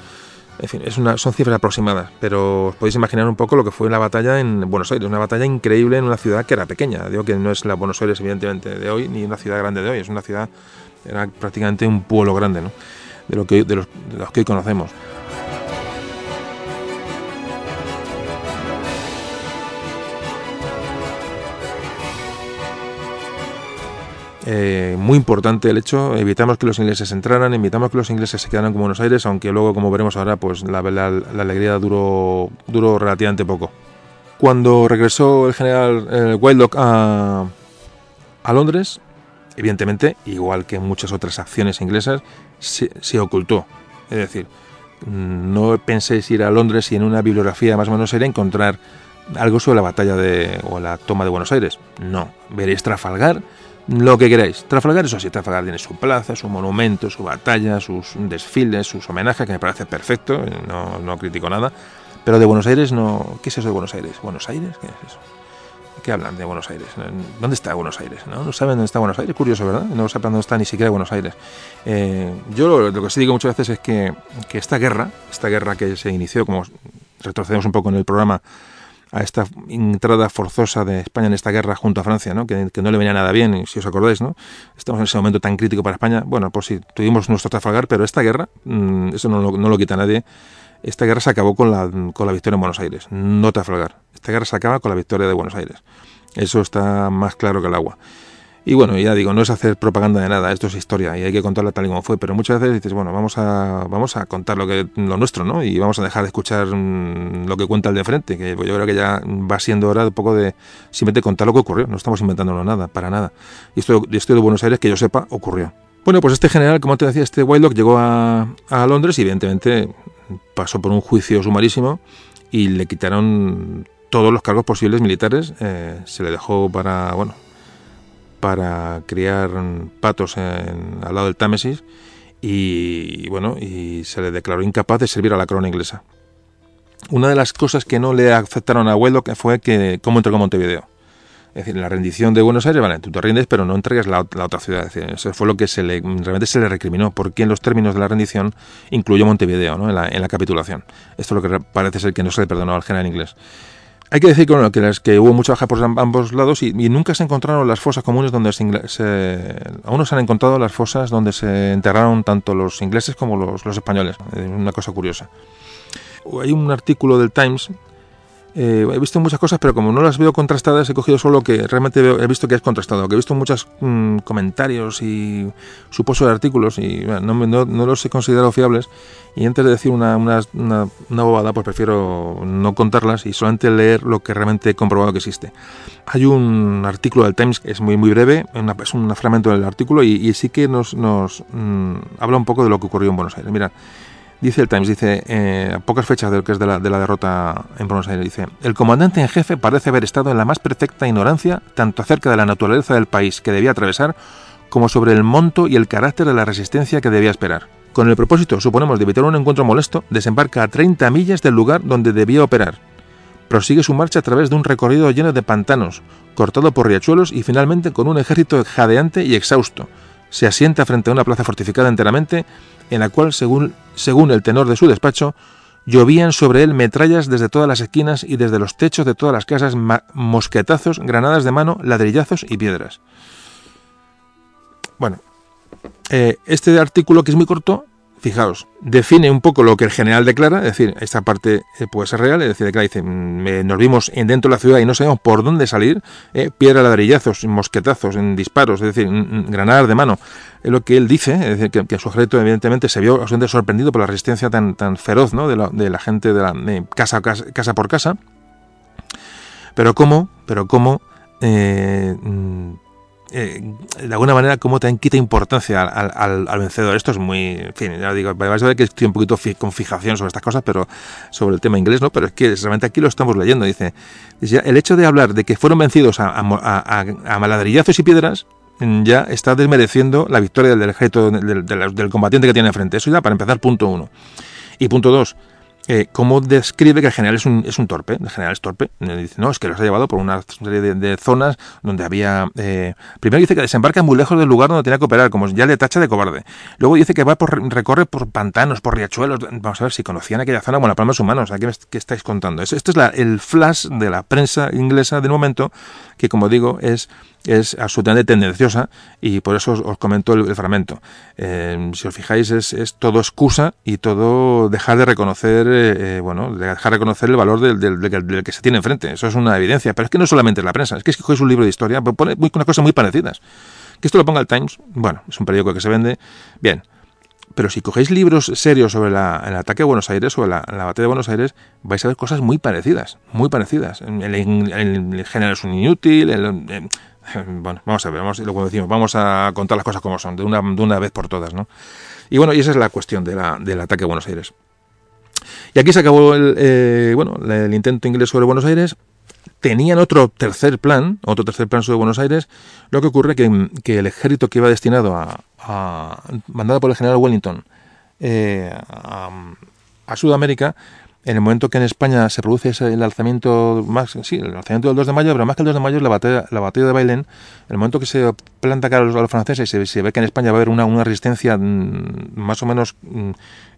[SPEAKER 1] en es una, son cifras aproximadas, pero os podéis imaginar un poco lo que fue la batalla en Buenos Aires, una batalla increíble en una ciudad que era pequeña, digo que no es la Buenos Aires evidentemente de hoy, ni una ciudad grande de hoy, es una ciudad, era prácticamente un pueblo grande, ¿no? De, lo que, de, los, de los que hoy conocemos. Eh, muy importante el hecho, evitamos que los ingleses entraran, evitamos que los ingleses se quedaran con Buenos Aires, aunque luego, como veremos ahora, pues la, alegría duró, duró relativamente poco. Cuando regresó el general Wildlock a, a Londres, evidentemente, igual que muchas otras acciones inglesas, se, ocultó. Es decir, no penséis ir a Londres y en una bibliografía más o menos seria encontrar algo sobre la batalla de, o la toma de Buenos Aires. No, veréis Trafalgar, lo que queráis. Trafalgar, eso sí, Trafalgar tiene su plaza, su monumento, su batalla, sus desfiles, sus homenajes, que me parece perfecto, no, no critico nada. Pero de Buenos Aires no... ¿Qué es eso de Buenos Aires? ¿Buenos Aires? ¿Qué es eso? ¿Qué hablan de Buenos Aires? ¿Dónde está Buenos Aires? ¿No? ¿No saben dónde está Buenos Aires? Curioso, ¿verdad? No saben dónde está ni siquiera Buenos Aires. Eh, yo lo, que sí digo muchas veces es que, que, esta guerra, esta guerra que se inició, como retrocedemos un poco en el programa, a esta entrada forzosa de España en esta guerra junto a Francia, ¿no? Que, no le venía nada bien, si os acordáis, ¿no? Estamos en ese momento tan crítico para España. Bueno, pues sí, tuvimos nuestro Trafalgar, pero esta guerra, mmm, eso no, no, lo quita nadie. Esta guerra se acabó con la, con la victoria en Buenos Aires, no Trafalgar. Esta guerra se acaba con la victoria de Buenos Aires. Eso está más claro que el agua. Y bueno, ya digo, no es hacer propaganda de nada, esto es historia y hay que contarla tal y como fue, pero muchas veces dices, bueno, vamos a, vamos a contar lo, que, lo nuestro, ¿no? Y vamos a dejar de escuchar mmm, lo que cuenta el de frente, que yo creo que ya va siendo hora un poco de simplemente contar lo que ocurrió, no estamos inventándolo nada, para nada. Y esto, esto de Buenos Aires, que yo sepa, ocurrió. Bueno, pues este general, como te decía, este Whitelock llegó a, a Londres y evidentemente pasó por un juicio sumarísimo y le quitaron todos los cargos posibles militares. Eh, se le dejó para, bueno, para criar patos en, al lado del Támesis y, bueno, y se le declaró incapaz de servir a la corona inglesa. Una de las cosas que no le aceptaron a Wedlock fue que cómo entregó Montevideo. Es decir, la rendición de Buenos Aires, vale, tú te rindes, pero no entregas la, la otra ciudad. Es decir, eso fue lo que se le, realmente se le recriminó, porque en los términos de la rendición incluyó Montevideo ¿no? en, la, en la capitulación. Esto es lo que parece ser que no se le perdonó al general inglés. Hay que decir que, bueno, que, hubo mucha baja por ambos lados y, nunca se encontraron las fosas comunes donde se, se, aún no se han encontrado las fosas donde se enterraron tanto los ingleses como los, los españoles. Es una cosa curiosa. Hay un artículo del Times eh, he visto muchas cosas, pero como no las veo contrastadas, he cogido solo lo que realmente veo, he visto que es contrastado, que he visto muchos mmm, comentarios y supuestos artículos y bueno, no, no, no, los he considerado fiables. Y antes de decir una, una, una, una, bobada, pues prefiero no contarlas y solamente leer lo que realmente he comprobado que existe. Hay un artículo del Times que es muy, muy breve, es un fragmento del artículo y, y sí que nos, nos mmm, habla un poco de lo que ocurrió en Buenos Aires. Mira, Dice el Times, dice, eh, pocas fechas de lo que es de la, de la, derrota en Buenos Aires, dice, el comandante en jefe parece haber estado en la más perfecta ignorancia tanto acerca de la naturaleza del país que debía atravesar como sobre el monto y el carácter de la resistencia que debía esperar. Con el propósito, suponemos, de evitar un encuentro molesto, desembarca a 30 millas del lugar donde debía operar. Prosigue su marcha a través de un recorrido lleno de pantanos, cortado por riachuelos y finalmente con un ejército jadeante y exhausto. Se asienta frente a una plaza fortificada enteramente en la cual, según, según el tenor de su despacho, llovían sobre él metrallas desde todas las esquinas y desde los techos de todas las casas, mosquetazos, granadas de mano, ladrillazos y piedras. Bueno, eh, este artículo que es muy corto fijaos, define un poco lo que el general declara, es decir, esta parte eh, puede ser real, es decir, declara, dice, mm, nos vimos dentro de la ciudad y no sabemos por dónde salir, eh, piedra, ladrillazos, mosquetazos, en disparos, es decir, granadas de mano, es lo que él dice, es decir, que, que sujeto evidentemente se vio bastante sorprendido por la resistencia tan, tan feroz ¿no? de, la, gente de la casa, casa por casa, pero cómo, pero cómo eh, eh, de alguna manera cómo también quita importancia al, al, al, vencedor. Esto es muy, en fin, ya digo, vais a ver que estoy un poquito con fijación sobre estas cosas, pero sobre el tema inglés, ¿no? Pero es que realmente aquí lo estamos leyendo. Dice, el hecho de hablar de que fueron vencidos a, a, a, a maladrillazos y piedras ya está desmereciendo la victoria del ejército del, del combatiente que tiene enfrente. Eso ya para empezar, punto uno. Y punto dos, eh, cómo describe que el general es un, es un torpe, el general es torpe. Dice, no, es que los ha llevado por una serie de, de zonas donde había... Eh, primero dice que desembarca muy lejos del lugar donde tenía que operar, como ya le tacha de cobarde. Luego dice que va por recorre por pantanos, por riachuelos. Vamos a ver si conocían aquella zona como la palma de manos. ¿Qué, qué estáis contando? Este es la, el flash de la prensa inglesa del momento, que como digo, es es absolutamente tendenciosa y por eso os, os comento el, fragmento. Eh, si os fijáis, es, es, todo excusa y todo dejar de reconocer, eh, bueno, de dejar de reconocer el valor del, del, que se tiene enfrente. Eso es una evidencia. Pero es que no solamente es la prensa, es que si cogéis un libro de historia, pone unas cosas muy parecidas. Que esto lo ponga el Times, bueno, es un periódico que se vende, bien. Pero si cogéis libros serios sobre la, el ataque a Buenos Aires, sobre la, la, batalla de Buenos Aires, vais a ver cosas muy parecidas, muy parecidas. El, el, el general es un inútil, el, bueno, vamos a ver, vamos, lo que decimos, vamos a contar las cosas como son, de una, de una vez por todas, ¿no? Y bueno, y esa es la cuestión de del ataque a Buenos Aires. Y aquí se acabó el, eh, bueno, el intento inglés sobre Buenos Aires. Tenían otro tercer plan, otro tercer plan sobre Buenos Aires. Lo que ocurre que, que el ejército que iba destinado a, mandado por el general Wellington eh, a Sudamérica en el momento que en España se produce ese, el alzamiento más sí el alzamiento del 2 de mayo pero más que el 2 de mayo es la batalla la batalla de Bailén. En el momento que se planta cara a los, franceses y se, ve que en España va a haber una, resistencia mm, más o menos mm,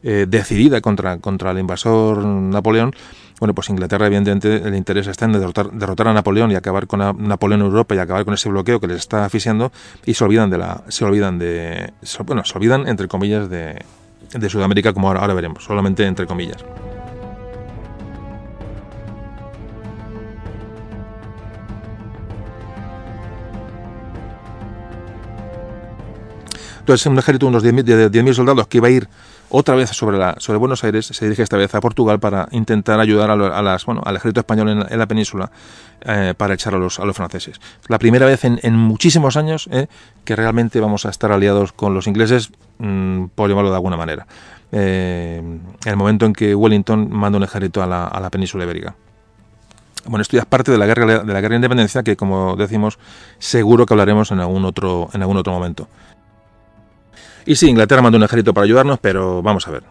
[SPEAKER 1] eh, decidida contra contra el invasor Napoleón. Bueno pues Inglaterra evidentemente el interés está en derrotar, derrotar a Napoleón y acabar con Napoleón en Europa y acabar con ese bloqueo que les está asfixiando y se olvidan de la se olvidan de bueno se olvidan entre comillas de de Sudamérica como ahora veremos solamente entre comillas Entonces, un ejército de unos 10.000 soldados que iba a ir otra vez sobre, Buenos Aires, se dirige esta vez a Portugal para intentar ayudar a, las, bueno, al ejército español en, la península eh, para echar a los, franceses. La primera vez en, muchísimos años eh, que realmente vamos a estar aliados con los ingleses, mm, por llamarlo de alguna manera. Eh, el momento en que Wellington manda un ejército a la, a la península ibérica. Bueno, esto ya es parte de la guerra de la guerra de independencia que, como decimos, seguro que hablaremos en algún otro en algún otro momento. Y sí, Inglaterra mandó un ejército para ayudarnos, pero vamos a ver.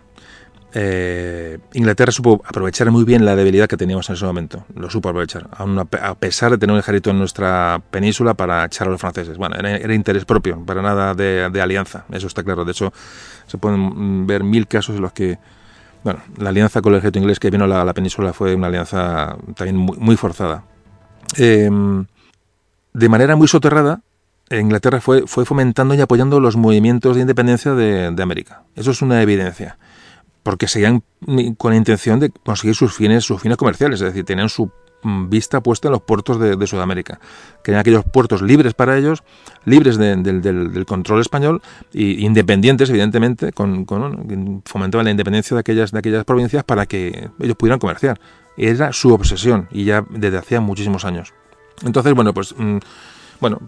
[SPEAKER 1] Eh, Inglaterra supo aprovechar muy bien la debilidad que teníamos en ese momento. Lo supo aprovechar, a pesar de tener un ejército en nuestra península para echar a los franceses. Bueno, era, interés propio, para nada de, alianza, eso está claro. De hecho, se pueden ver mil casos en los que bueno, la alianza con el ejército inglés que vino a la, península fue una alianza también muy, forzada. Em, de manera muy soterrada, Inglaterra fue, fue fomentando y apoyando los movimientos de independencia de, América. Eso es una evidencia. Porque seguían con la intención de conseguir sus fines, sus fines comerciales, es decir, tenían su mm, vista puesta en los puertos de, Sudamérica. Querían aquellos puertos libres para ellos, libres del, control español e independientes, evidentemente, con, fomentaban la independencia de aquellas, de aquellas provincias para que ellos pudieran comerciar. Era su obsesión y ya desde hacía muchísimos años. Entonces, bueno, pues mm, bueno,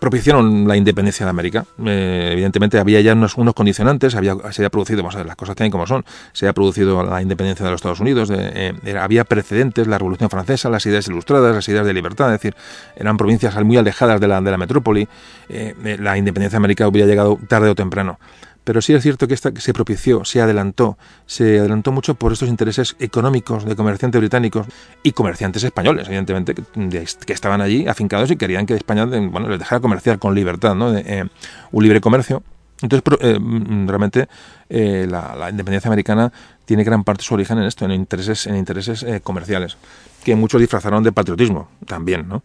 [SPEAKER 1] propiciaron la independencia de América. Eh, evidentemente había ya unos, unos, condicionantes, había, se había producido, vamos a ver, las cosas tienen como son, se había producido la independencia de los Estados Unidos, eh, había precedentes, la Revolución Francesa, las ideas ilustradas, las ideas de libertad, es decir, eran provincias muy alejadas de la, de la metrópoli, eh, la independencia de América hubiera llegado tarde o temprano pero sí es cierto que esta se propició, se adelantó, se adelantó mucho por estos intereses económicos de comerciantes británicos y comerciantes españoles, evidentemente, que, estaban allí afincados y querían que España les dejara comerciar con libertad, ¿no? Eh, un libre comercio. Entonces, eh, mm, realmente, eh, la, independencia americana tiene gran parte su origen en esto, en intereses, en intereses comerciales, que muchos disfrazaron de patriotismo también, ¿no?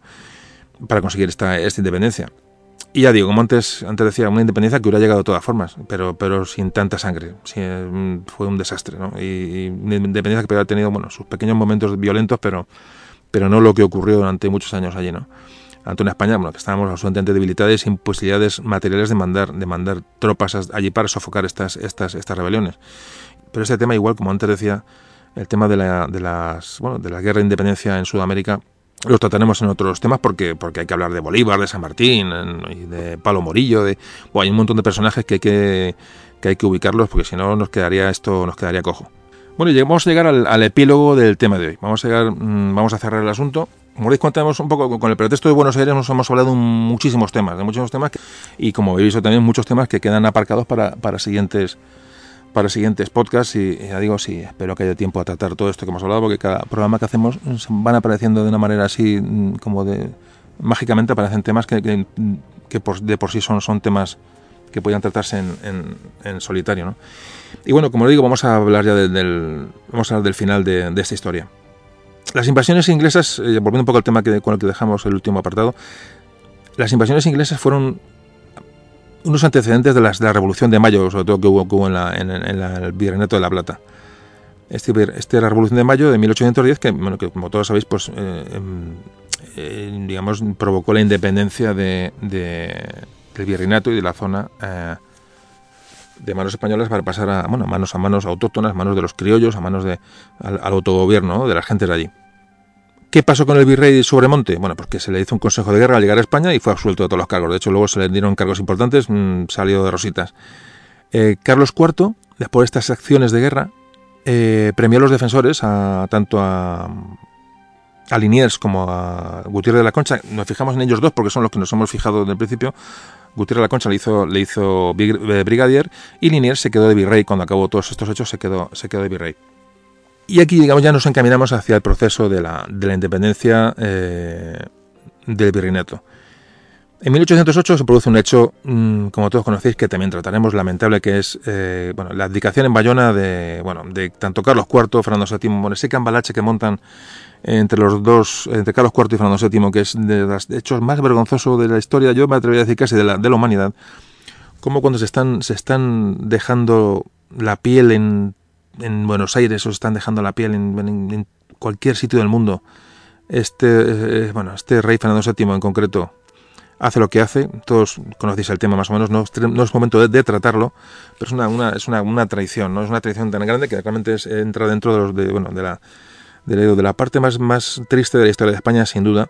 [SPEAKER 1] Para conseguir esta independencia. Y ya digo, como antes, antes decía, una independencia que hubiera llegado de todas formas, pero, pero sin tanta sangre. fue un desastre, ¿no? Y, una independencia que había tenido, bueno, sus pequeños momentos violentos, pero, pero no lo que ocurrió durante muchos años allí, ¿no? Ante una España, bueno, que estábamos absolutamente debilitados sin posibilidades materiales de mandar, de mandar tropas allí para sofocar estas, estas, estas rebeliones. Pero este tema, igual, como antes decía, el tema de la, de las, bueno, de la guerra de independencia en Sudamérica, los trataremos en otros temas porque, porque hay que hablar de Bolívar, de San Martín, de Palo Morillo, de, hay un montón de personajes que hay que, que hay que ubicarlos porque si no nos quedaría esto, nos quedaría cojo. Bueno, y vamos a llegar al, epílogo del tema de hoy. Vamos a llegar, mm, vamos a cerrar el asunto. Como veis, contamos un poco con el pretexto de Buenos Aires, nos hemos hablado de muchísimos temas, de muchísimos temas, y como habéis visto también muchos temas que quedan aparcados para, para siguientes para siguientes podcasts y ya digo, sí, espero que haya tiempo a tratar todo esto que hemos hablado porque cada programa que hacemos van apareciendo de una manera así mm, como de mágicamente aparecen temas que, que, por, de por sí son, son temas que podían tratarse en, en, solitario. ¿no? Y bueno, como digo, vamos a hablar ya del, vamos a hablar del final de, de esta historia. Las invasiones inglesas, eh, volviendo un poco al tema que, con el que dejamos el último apartado, las invasiones inglesas fueron unos antecedentes de, la Revolución de Mayo, sobre todo que hubo, en, la, en, el Virreinato de la Plata. Este, este la Revolución de Mayo de 1810, que, bueno, que como todos sabéis, pues, eh, em, eh, digamos, provocó la independencia de, del Virreinato y de la zona eh, de manos españolas para pasar a, bueno, manos a manos autóctonas, manos de los criollos, a manos de, al, autogobierno de la gente de allí. ¿Qué pasó con el virrey Sobremonte? Bueno, porque se le hizo un consejo de guerra al llegar a España y fue absuelto de todos los cargos. De hecho, luego se le dieron cargos importantes, mm, salió de rositas. Eh, Carlos IV, después de estas acciones de guerra, eh, premió a los defensores, a, tanto a, a Liniers como a Gutiérrez de la Concha. Nos fijamos en ellos dos porque son los que nos hemos fijado desde el principio. Gutiérrez de la Concha le hizo, le hizo eh, brigadier y Liniers se quedó de virrey. Cuando acabó todos estos hechos se quedó, se quedó de virrey. Y aquí, digamos, ya nos encaminamos hacia el proceso de la, de la independencia eh, del virreinato. En 1808 se produce un hecho, mm, como todos conocéis, que también trataremos, lamentable, que es eh, bueno, la abdicación en Bayona de, bueno, de tanto Carlos IV, Fernando VII, bueno, ese cambalache que montan entre los dos, entre Carlos IV y Fernando VII, que es de los hechos más vergonzosos de la historia, yo me atrevería a decir casi de la, de la humanidad, como cuando se están, se están dejando la piel en, en Buenos Aires o se están dejando la piel en, en cualquier sitio del mundo, este, eh, bueno, este rey Fernando VII en concreto, hace lo que hace, todos conocéis el tema más o menos, no, es momento de, tratarlo, pero es una, es una, traición, ¿no? es una traición tan grande que realmente entra dentro de, los, de, bueno, de, la, de, la parte más, más triste de la historia de España, sin duda.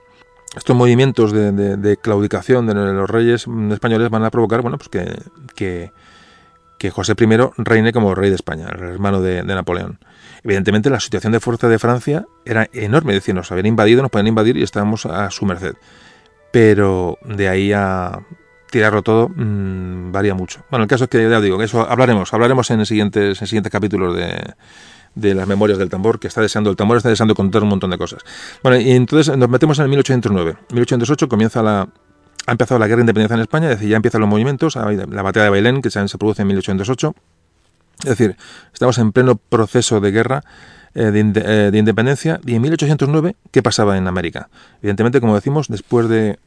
[SPEAKER 1] Estos movimientos de, de, claudicación de los reyes españoles van a provocar bueno, pues que, que José I reine como rey de España, el hermano de, Napoleón. Evidentemente la situación de fuerza de Francia era enorme, es decir, nos habían invadido, nos podían invadir y estábamos a su merced pero de ahí a tirarlo todo mmm, varía mucho. Bueno, el caso es que ya digo, que eso hablaremos, hablaremos en siguientes, en siguientes capítulos de, de las memorias del tambor, que está deseando, el tambor está deseando contar un montón de cosas. Bueno, y entonces nos metemos en el 1809. 1808 comienza la, ha empezado la guerra de independencia en España, es decir, ya empiezan los movimientos, la batalla de Bailén, que se produce en 1808. Es decir, estamos en pleno proceso de guerra eh, eh, de, independencia. Y en 1809, ¿qué pasaba en América? Evidentemente, como decimos, después de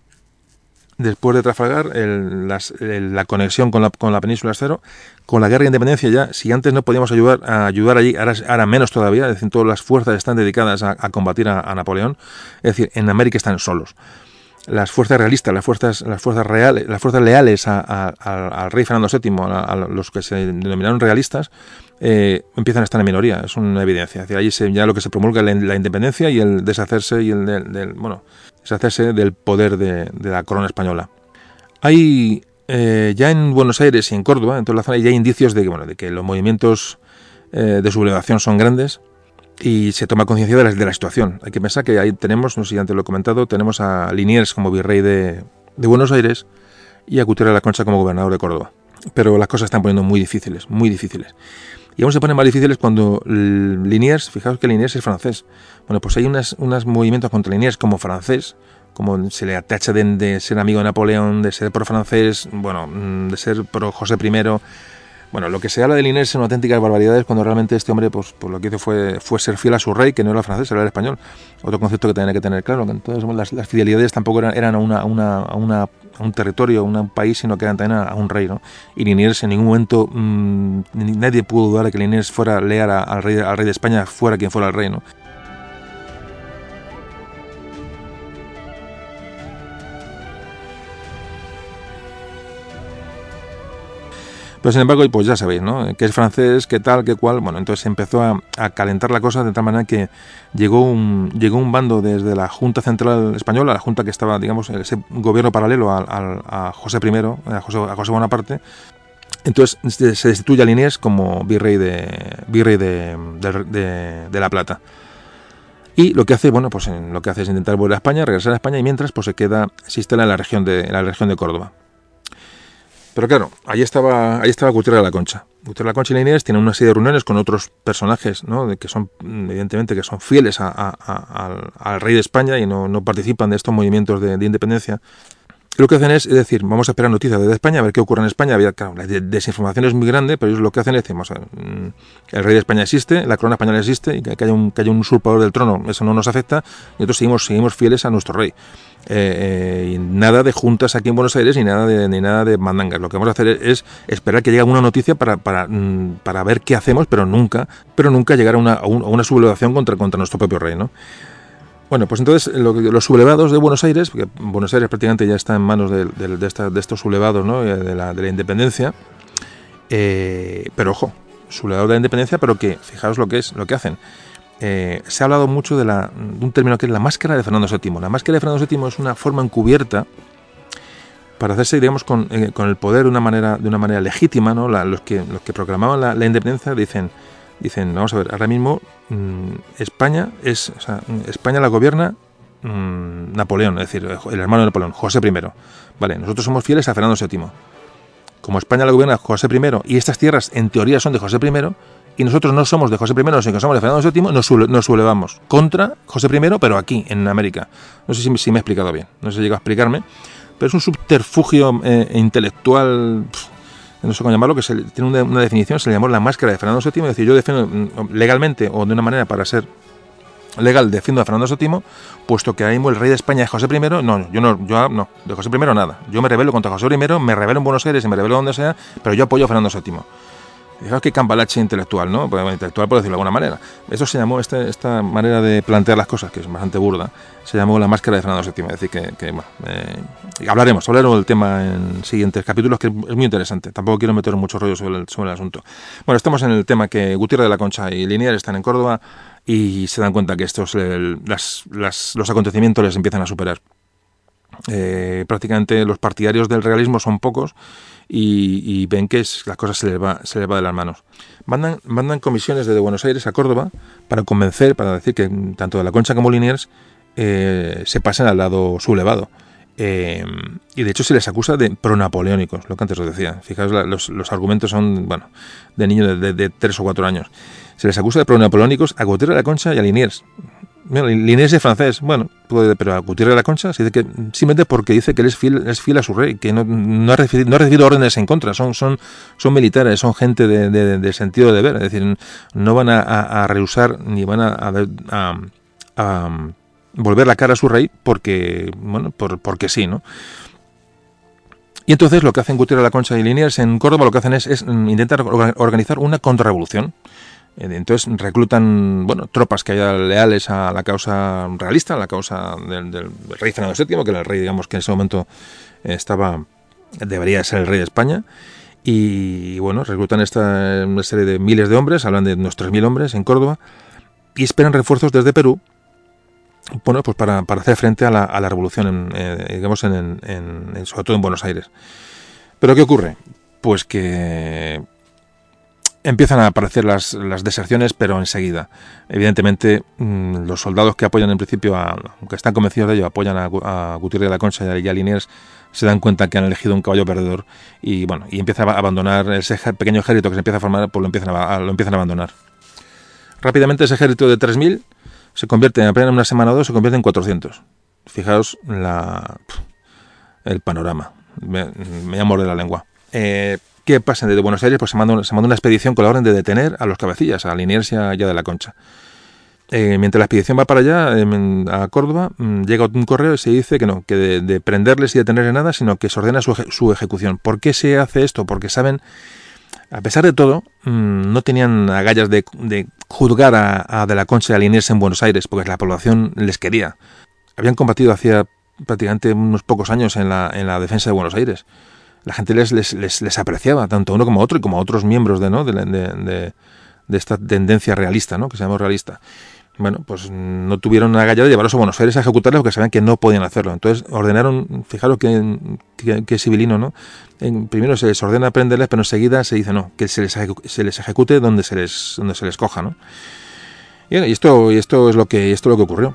[SPEAKER 1] después de Trafalgar, la conexión con la, con la península cero. Con la guerra de independencia ya, si antes no podíamos ayudar, a ayudar allí, ahora, menos todavía, es decir, todas las fuerzas están dedicadas a, combatir a, Napoleón. Es decir, en América están solos. Las fuerzas realistas, las fuerzas, las fuerzas reales, las fuerzas leales al rey Fernando VII, a, los que se denominaron realistas, eh, empiezan a estar en minoría, es una evidencia. Allí ya lo que se promulga es la, independencia y el deshacerse y el del, bueno, deshacerse del poder de, la corona española. Hay eh, ya en Buenos Aires y en Córdoba, en toda la zona, ya hay indicios de que, bueno, de que los movimientos eh, de sublevación son grandes y se toma conciencia de la, de situación. Hay que pensar que ahí tenemos, no sé si antes lo he comentado, tenemos a Liniers como virrey de, de Buenos Aires y a Gutiérrez de la Concha como gobernador de Córdoba. Pero las cosas están poniendo muy difíciles, muy difíciles. Y aún se ponen más difíciles cuando Liniers, fijaos que Liniers es francés. Bueno, pues hay unos movimientos contra Liniers como francés, como se le atacha de, ser amigo de Napoleón, de ser pro francés, bueno, mm, de ser pro José I. Bueno, lo que se habla de Liniers son auténticas barbaridades cuando realmente este hombre, pues, pues lo que hizo fue, fue ser fiel a su rey, que no era francés, era el español. Otro concepto que tenía que tener claro, entonces las, fidelidades tampoco eran, eran a, un territorio, a un país, sino que eran también a, un rey. ¿no? Y Liniers en ningún momento, mmm, nadie pudo dudar de que Liniers fuera leal al rey, al rey de España, fuera quien fuera el rey. ¿no? Pero sin embargo, pues ya sabéis, ¿no? Que es francés, qué tal, qué cual. Bueno, entonces empezó a, calentar la cosa de tal manera que llegó un, llegó un bando desde la Junta Central Española, la Junta que estaba, digamos, ese gobierno paralelo a, José I, José, a José Bonaparte. Entonces se destituye a Liniers como virrey de, virrey de, La Plata. Y lo que hace, bueno, pues lo que hace es intentar volver a España, regresar a España y mientras pues se queda, se instala en la región de, en la región de Córdoba. Pero claro, ahí estaba, ahí estaba Gutiérrez de la Concha. Gutiérrez de la Concha y Inés tienen una serie de reuniones con otros personajes, ¿no? De que son, evidentemente, que son fieles al, rey de España y no, participan de estos movimientos de independencia lo que hacen es, decir, vamos a esperar noticias desde España, a ver qué ocurre en España. Claro, la desinformación es muy grande, pero ellos lo que hacen es decir, el rey de España existe, la corona española existe, y que haya un, que usurpador del trono, eso no nos afecta, y nosotros seguimos, fieles a nuestro rey. Eh, eh, y nada de juntas aquí en Buenos Aires ni nada de, ni nada de mandangas. Lo que vamos a hacer es esperar que llegue alguna noticia para, para, mm, para ver qué hacemos, pero nunca, pero nunca llegar a una, a sublevación contra, contra nuestro propio rey, ¿no? Bueno, pues entonces los sublevados de Buenos Aires, porque Buenos Aires prácticamente ya está en manos de, estos sublevados ¿no? Eh, de, la, independencia, eh, pero ojo, sublevados de la independencia, pero que fijaos lo que es, lo que hacen. Eh, se ha hablado mucho de, la, de un término que es la máscara de Fernando VII. La máscara de Fernando VII es una forma encubierta para hacerse, digamos, con, el poder de una manera, de una manera legítima, ¿no? los, que, los que proclamaban la, independencia dicen, dicen, vamos a ver, ahora mismo mm, España es, o sea, España la gobierna mm, Napoleón, es decir, el hermano de Napoleón, José I. Vale, nosotros somos fieles a Fernando VII. Como España la gobierna José I y estas tierras en teoría son de José I, y nosotros no somos de José I, sino que somos de Fernando VII, nos, nos sublevamos contra José I, pero aquí, en América. No sé si, me he explicado bien, no sé si llega a explicarme pero es un subterfugio eh, intelectual, no sé cómo llamarlo, que tiene una, definición, se le llamó la máscara de Fernando VII, es decir, yo defiendo mm, legalmente o de una manera para ser legal defiendo a Fernando VII, puesto que ahí mismo el rey de España es José I, no, yo no, yo no, de José I nada, yo me rebelo contra José I, me rebelo en Buenos Aires y me rebelo donde sea, pero yo apoyo a Fernando VII. Fijaos que cambalache intelectual, ¿no? Pues, intelectual por decirlo de alguna manera. Eso se llamó, este, esta manera de plantear las cosas, que es bastante burda, se llamó la máscara de Fernando VII. Es decir, que, bueno, eh, hablaremos, hablaremos del tema en siguientes capítulos, que es muy interesante. Tampoco quiero meter mucho rollo sobre el, asunto. Bueno, estamos en el tema que Gutiérrez de la Concha y Linier están en Córdoba y se dan cuenta que estos, las, los acontecimientos les empiezan a superar. Eh, prácticamente los partidarios del realismo son pocos y, ven que es, las cosas se les, va, se les va de las manos. Mandan, mandan comisiones desde Buenos Aires a Córdoba para convencer, para decir que tanto de la Concha como Liniers eh, se pasen al lado sublevado. Eh, y de hecho se les acusa de pronapoleónicos, lo que antes os decía. Fijaos, los, los argumentos son, bueno, de niños de, de, tres o cuatro años. Se les acusa de pronapoleónicos a Gutiérrez de la Concha y a Liniers. Liniers es francés, bueno, pero a Gutiérrez de la Concha se dice que simplemente porque dice que él es fiel, es fiel a su rey, que no, no, ha recibido, órdenes en contra, son, son, son militares, son gente de, de, sentido de deber, es decir, no van a, a, rehusar ni van a, a, volver la cara a su rey porque, bueno, por, porque sí, ¿no? Y entonces lo que hacen Gutiérrez la Concha y Liniers en Córdoba lo que hacen es, es intentar organizar una contrarrevolución eh, entonces reclutan bueno tropas que hayan leales a la causa realista, a la causa del, rey Fernando VII, que era el rey, digamos, que en ese momento estaba debería ser el rey de España. Y bueno, reclutan esta una serie de miles de hombres, hablan de unos 3.000 hombres en Córdoba, y esperan refuerzos desde Perú, bueno, pues para, para hacer frente a la, a revolución, eh, digamos, en, sobre todo en Buenos Aires. Pero ¿qué ocurre? Pues que Empiezan a aparecer las, deserciones, pero enseguida. Evidentemente, mm, los soldados que apoyan en principio, aunque están convencidos de ello, apoyan a, Gutiérrez de la Concha y a Liniers, se dan cuenta que han elegido un caballo perdedor y bueno, y empieza a abandonar ese pequeño ejército que se empieza a formar, pues lo empiezan a, lo empiezan a abandonar. Rápidamente ese ejército de 3.000 se convierte, en apenas una semana o dos, se convierte en 400. Fijaos la, el panorama. Me, voy a la lengua. Eh, ¿Qué pasa? Desde Buenos Aires pues se manda, se manda una expedición con la orden de detener a los cabecillas, a Liniers y a de la Concha. Eh, mientras la expedición va para allá, a Córdoba, mm, llega un correo y se dice que no, que de, prenderles y detenerles nada, sino que se ordena su, ejecución. ¿Por qué se hace esto? Porque saben, a pesar de todo, mm, no tenían agallas de, juzgar a, De la Concha y a Liniers en Buenos Aires, porque la población les quería. Habían combatido hacía prácticamente unos pocos años en la, en la defensa de Buenos Aires la gente les, les, les, apreciaba, tanto uno como otro, y como a otros miembros de, ¿no? de, de, esta tendencia realista, ¿no? que se llama realista. Bueno, pues no tuvieron una gallada de llevarlos a Buenos Aires a ejecutarles porque sabían que no podían hacerlo. Entonces ordenaron, fijaros que, que, civilino, ¿no? En, primero se les ordena prenderles, pero enseguida se dice no, que se les, se les ejecute donde se les, donde se les coja, ¿no? Y, esto, y esto es lo que, esto es lo que ocurrió.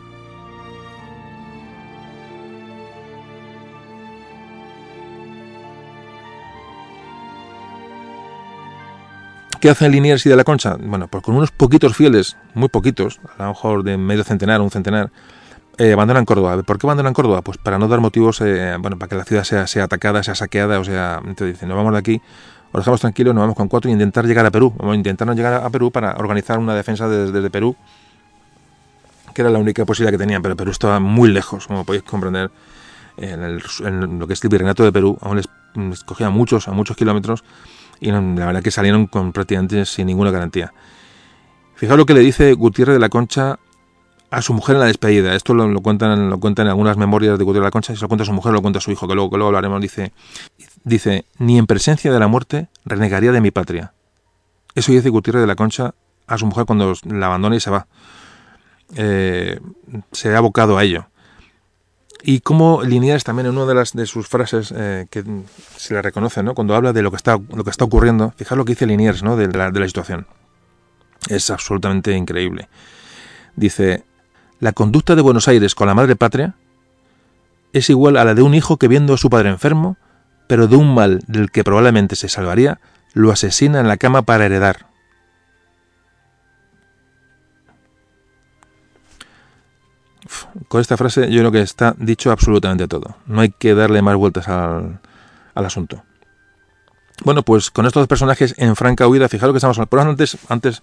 [SPEAKER 1] ¿Qué hacen Liniers y de la Concha? Bueno, pues con unos poquitos fieles, muy poquitos, a lo mejor de medio centenar, un centenar, eh, abandonan Córdoba. ¿Por qué abandonan Córdoba? Pues para no dar motivos, eh, bueno, para que la ciudad sea, sea atacada, sea saqueada, o sea, entonces dicen, nos vamos de aquí, os dejamos tranquilos, nos vamos con cuatro y intentar llegar a Perú. Vamos a intentar llegar a Perú para organizar una defensa desde, Perú, que era la única posibilidad que tenían, pero Perú estaba muy lejos, como podéis comprender. En, lo que es el virreinato de Perú, aún les, les cogía muchos, a muchos kilómetros, y la verdad que salieron con prácticamente sin ninguna garantía. Fijaos lo que le dice Gutiérrez de la Concha a su mujer en la despedida. Esto lo, cuentan, lo cuentan en algunas memorias de Gutiérrez de la Concha, se lo cuenta a su mujer, lo cuenta a su hijo, que luego, que luego hablaremos. Dice, dice, ni en presencia de la muerte renegaría de mi patria. Eso dice Gutiérrez de la Concha a su mujer cuando la abandona y se va. Eh, se ha abocado a ello. Y como Liniers también en una de las de sus frases eh, que se le reconoce, ¿no? Cuando habla de lo que está lo que está ocurriendo, fijaos lo que dice Liniers, ¿no? De la, de la situación. Es absolutamente increíble. Dice, la conducta de Buenos Aires con la madre patria es igual a la de un hijo que viendo a su padre enfermo, pero de un mal del que probablemente se salvaría, lo asesina en la cama para heredar. Con esta frase yo creo que está dicho absolutamente todo. No hay que darle más vueltas al, al asunto. Bueno, pues con estos dos personajes en franca huida, fijaros que estamos por antes, antes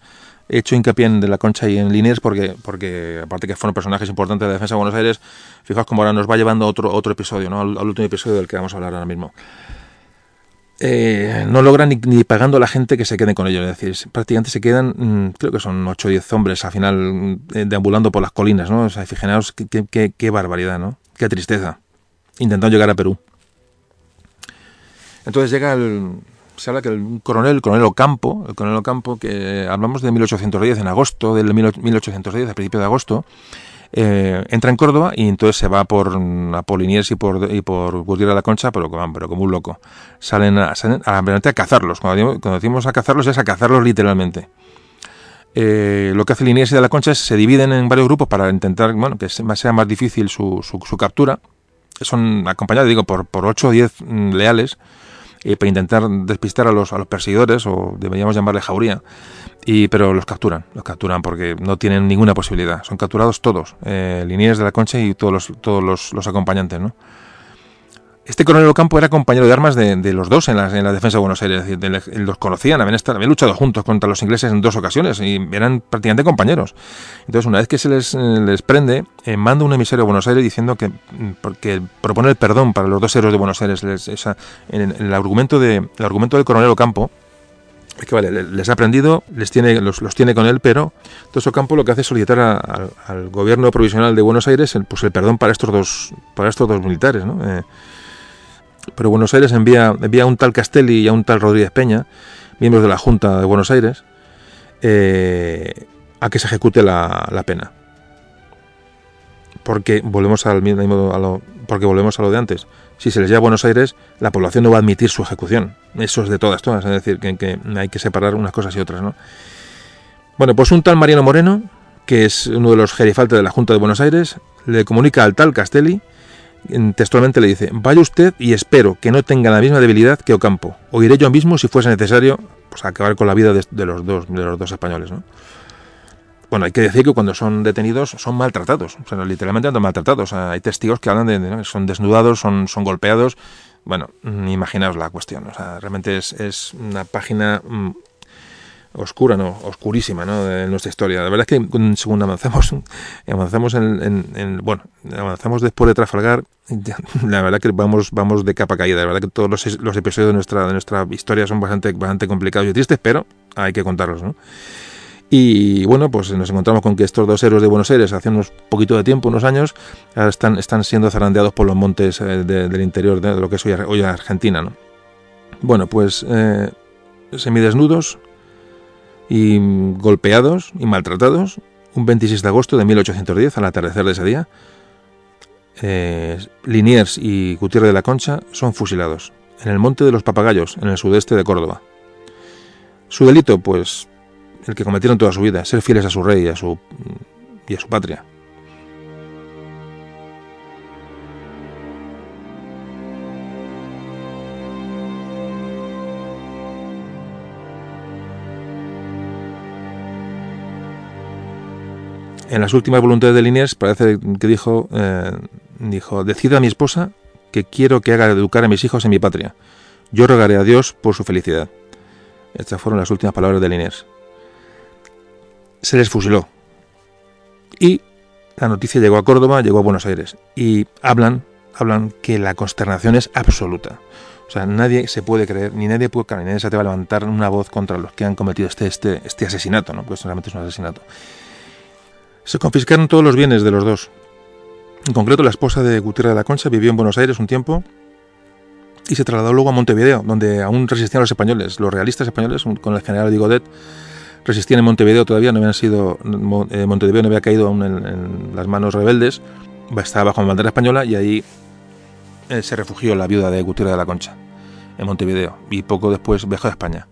[SPEAKER 1] he hecho hincapié en de la Concha y en Liniers porque, porque aparte que fueron personajes importantes de la defensa de Buenos Aires, fijaos cómo ahora nos va llevando a otro, otro episodio, ¿no? al, último episodio del que vamos a hablar ahora mismo. Eh, no logran ni, pagando a la gente que se quede con ellos. Es decir, prácticamente se quedan, mm, creo que son 8 o 10 hombres al final eh, deambulando por las colinas, ¿no? O sea, qué, qué, barbaridad, ¿no? Qué tristeza. Intentando llegar a Perú. Entonces llega el, se habla que el coronel, el coronel Ocampo, el coronel Ocampo, que hablamos de 1810, en agosto del 1810, a principios de agosto, eh, entra en Córdoba y entonces se va por Apoliniers y por, y por de la Concha, pero, pero como un loco. Salen a, salen a, a cazarlos. Cuando decimos, a cazarlos es a cazarlos literalmente. Eh, lo que hace Liniers y de la Concha es se dividen en varios grupos para intentar bueno, que sea más difícil su, su, su captura. Son acompañados, digo, por, por 8 o 10 mm, leales eh, para intentar despistar a los, a los perseguidores, o deberíamos llamarle jauría, y, pero los capturan, los capturan porque no tienen ninguna posibilidad. Son capturados todos, eh, Liniers de la Concha y todos los, todos los, los acompañantes, ¿no? Este coronel Ocampo era compañero de armas de, de los dos en la, en la, defensa de Buenos Aires. Es decir, los conocían, habían, estado, habían, luchado juntos contra los ingleses en dos ocasiones y eran prácticamente compañeros. Entonces, una vez que se les, les prende, eh, manda un emisario a Buenos Aires diciendo que porque propone el perdón para los dos héroes de Buenos Aires. Les, esa, en, en el, argumento de, el argumento del coronel Ocampo que vale, les ha prendido, les tiene, los, los tiene con él, pero entonces Ocampo lo que hace es solicitar al gobierno provisional de Buenos Aires el, pues el perdón para estos dos, para estos dos militares, ¿no? Eh, pero Buenos Aires envía, envía a un tal Castelli y a un tal Rodríguez Peña, miembros de la Junta de Buenos Aires, eh, a que se ejecute la, la, pena. Porque volvemos al mismo a lo, porque volvemos a lo de antes. Si se les lleva a Buenos Aires, la población no va a admitir su ejecución. Eso es de todas, todas. Es decir, que, hay que separar unas cosas y otras, ¿no? Bueno, pues un tal Mariano Moreno, que es uno de los gerifaltes de la Junta de Buenos Aires, le comunica al tal Castelli textualmente le dice, vaya usted y espero que no tenga la misma debilidad que Ocampo. O iré yo mismo si fuese necesario pues, acabar con la vida de, de, los, dos, de los dos españoles. ¿no? Bueno, hay que decir que cuando son detenidos son maltratados, o sea, literalmente andan maltratados. Hay testigos que hablan de, de, son desnudados, son, son golpeados. Bueno, imaginaos la cuestión. O sea, realmente es, es una página oscura, no, oscurísima, ¿no? De nuestra historia. La verdad es que según avanzamos, avanzamos en, bueno, avanzamos después de Trafalgar, la verdad que vamos, vamos de capa caída. La verdad que todos los, los episodios de nuestra, de nuestra historia son bastante, bastante complicados y tristes, pero hay que contarlos, ¿no? Y bueno, pues nos encontramos con que estos dos héroes de Buenos Aires, hace unos poquito de tiempo, unos años, están, están siendo zarandeados por los montes de, del interior de, lo que es hoy, hoy Argentina, ¿no? Bueno, pues eh, semidesnudos, y golpeados y maltratados un 26 de agosto de 1810 al atardecer de ese día. Eh, Liniers y Gutiérrez de la Concha son fusilados en el Monte de los Papagayos, en el sudeste de Córdoba. Su delito, pues, el que cometieron toda su vida, ser fieles a su rey y a su, y a su patria. en las últimas voluntades de Liniers parece que dijo, eh, dijo, decida a mi esposa que quiero que haga educar a mis hijos en mi patria. Yo rogaré a Dios por su felicidad. Estas fueron las últimas palabras de Liniers. Se les fusiló. Y la noticia llegó a Córdoba, llegó a Buenos Aires. Y hablan, hablan que la consternación es absoluta. O sea, nadie se puede creer, ni nadie puede ni nadie se te va a levantar una voz contra los que han cometido este, este, este asesinato, ¿no? Pues realmente es un asesinato. Se confiscaron todos los bienes de los dos. En concreto, la esposa de Gutiérrez de la Concha vivió en Buenos Aires un tiempo y se trasladó luego a Montevideo, donde aún resistían los españoles. Los realistas españoles, con el general Digodet, resistían en Montevideo todavía, no habían sido, eh, Montevideo no había caído aún en, las manos rebeldes. estaba bajo bandera española y ahí eh, se refugió la viuda de Gutiérrez de la Concha, en Montevideo, y poco después viajó a España.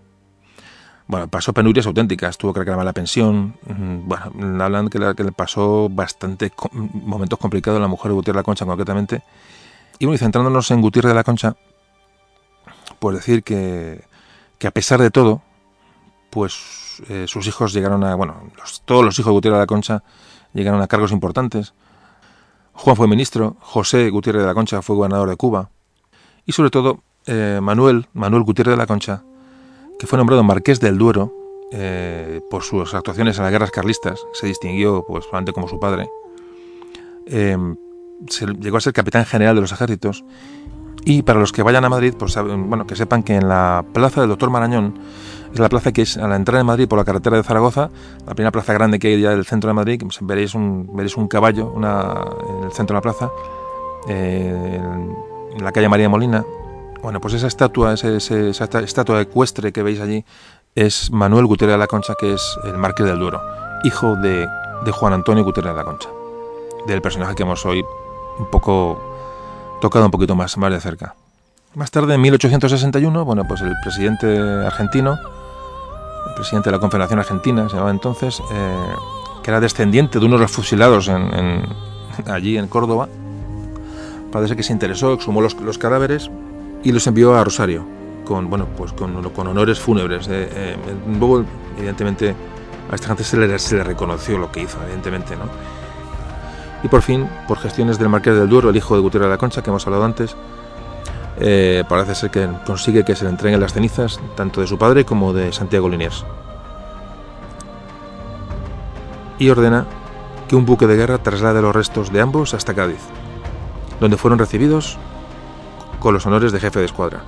[SPEAKER 1] Bueno, pasó penurias auténticas, tuvo que reclamar la pensión. Bueno, hablan que, le pasó bastante momentos complicados la mujer de Gutiérrez de la Concha, concretamente. Y bueno, y centrándonos en Gutiérrez de la Concha, pues decir que, que a pesar de todo, pues eh, sus hijos llegaron a, bueno, todos los hijos de Gutiérrez de la Concha llegaron a cargos importantes. Juan fue ministro, José Gutiérrez de la Concha fue gobernador de Cuba y sobre todo eh, Manuel, Manuel Gutiérrez de la Concha, que fue nombrado marqués del Duero eh, por sus actuaciones en las guerras carlistas, se distinguió pues como su padre, eh, llegó a ser capitán general de los ejércitos y para los que vayan a Madrid, pues bueno, que sepan que en la plaza del Doctor Marañón es la plaza que es a la entrada de Madrid por la carretera de Zaragoza, la primera plaza grande que hay ya del centro de Madrid, pues veréis un, caballo una, en el centro de la plaza, eh, en la calle María Molina. Bueno, pues esa estatua, esa estatua ecuestre que veis allí, es Manuel Gutiérrez de la Concha, que es el Marqués del Duero, hijo de, de Juan Antonio Gutiérrez de la Concha, del personaje que hemos hoy un poco tocado un poquito más, más de cerca. Más tarde, en 1861, bueno, pues el presidente argentino, el presidente de la Confederación Argentina, se llamaba entonces, eh, que era descendiente de unos de los fusilados allí en Córdoba, parece que se interesó, exhumó los, cadáveres y los envió a Rosario, con, bueno, pues con, con honores fúnebres. Eh, eh, evidentemente, a esta gente se le, se le reconoció lo que hizo, evidentemente, ¿no? Y por fin, por gestiones del Marqués del Duero, el hijo de Gutiérrez de la Concha, que hemos hablado antes, eh, parece ser que consigue que se le entreguen las cenizas tanto de su padre como de Santiago Liniers. Y ordena que un buque de guerra traslade los restos de ambos hasta Cádiz, donde fueron recibidos con los honores de jefe de escuadra.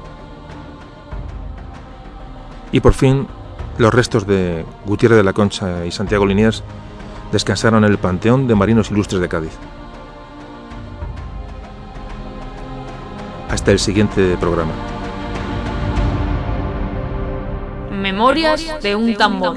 [SPEAKER 1] Y por fin, los restos de Gutiérrez de la Concha y Santiago Liniers descansaron en el Panteón de Marinos Ilustres de Cádiz. Hasta el siguiente programa.
[SPEAKER 2] Memorias de un tambor.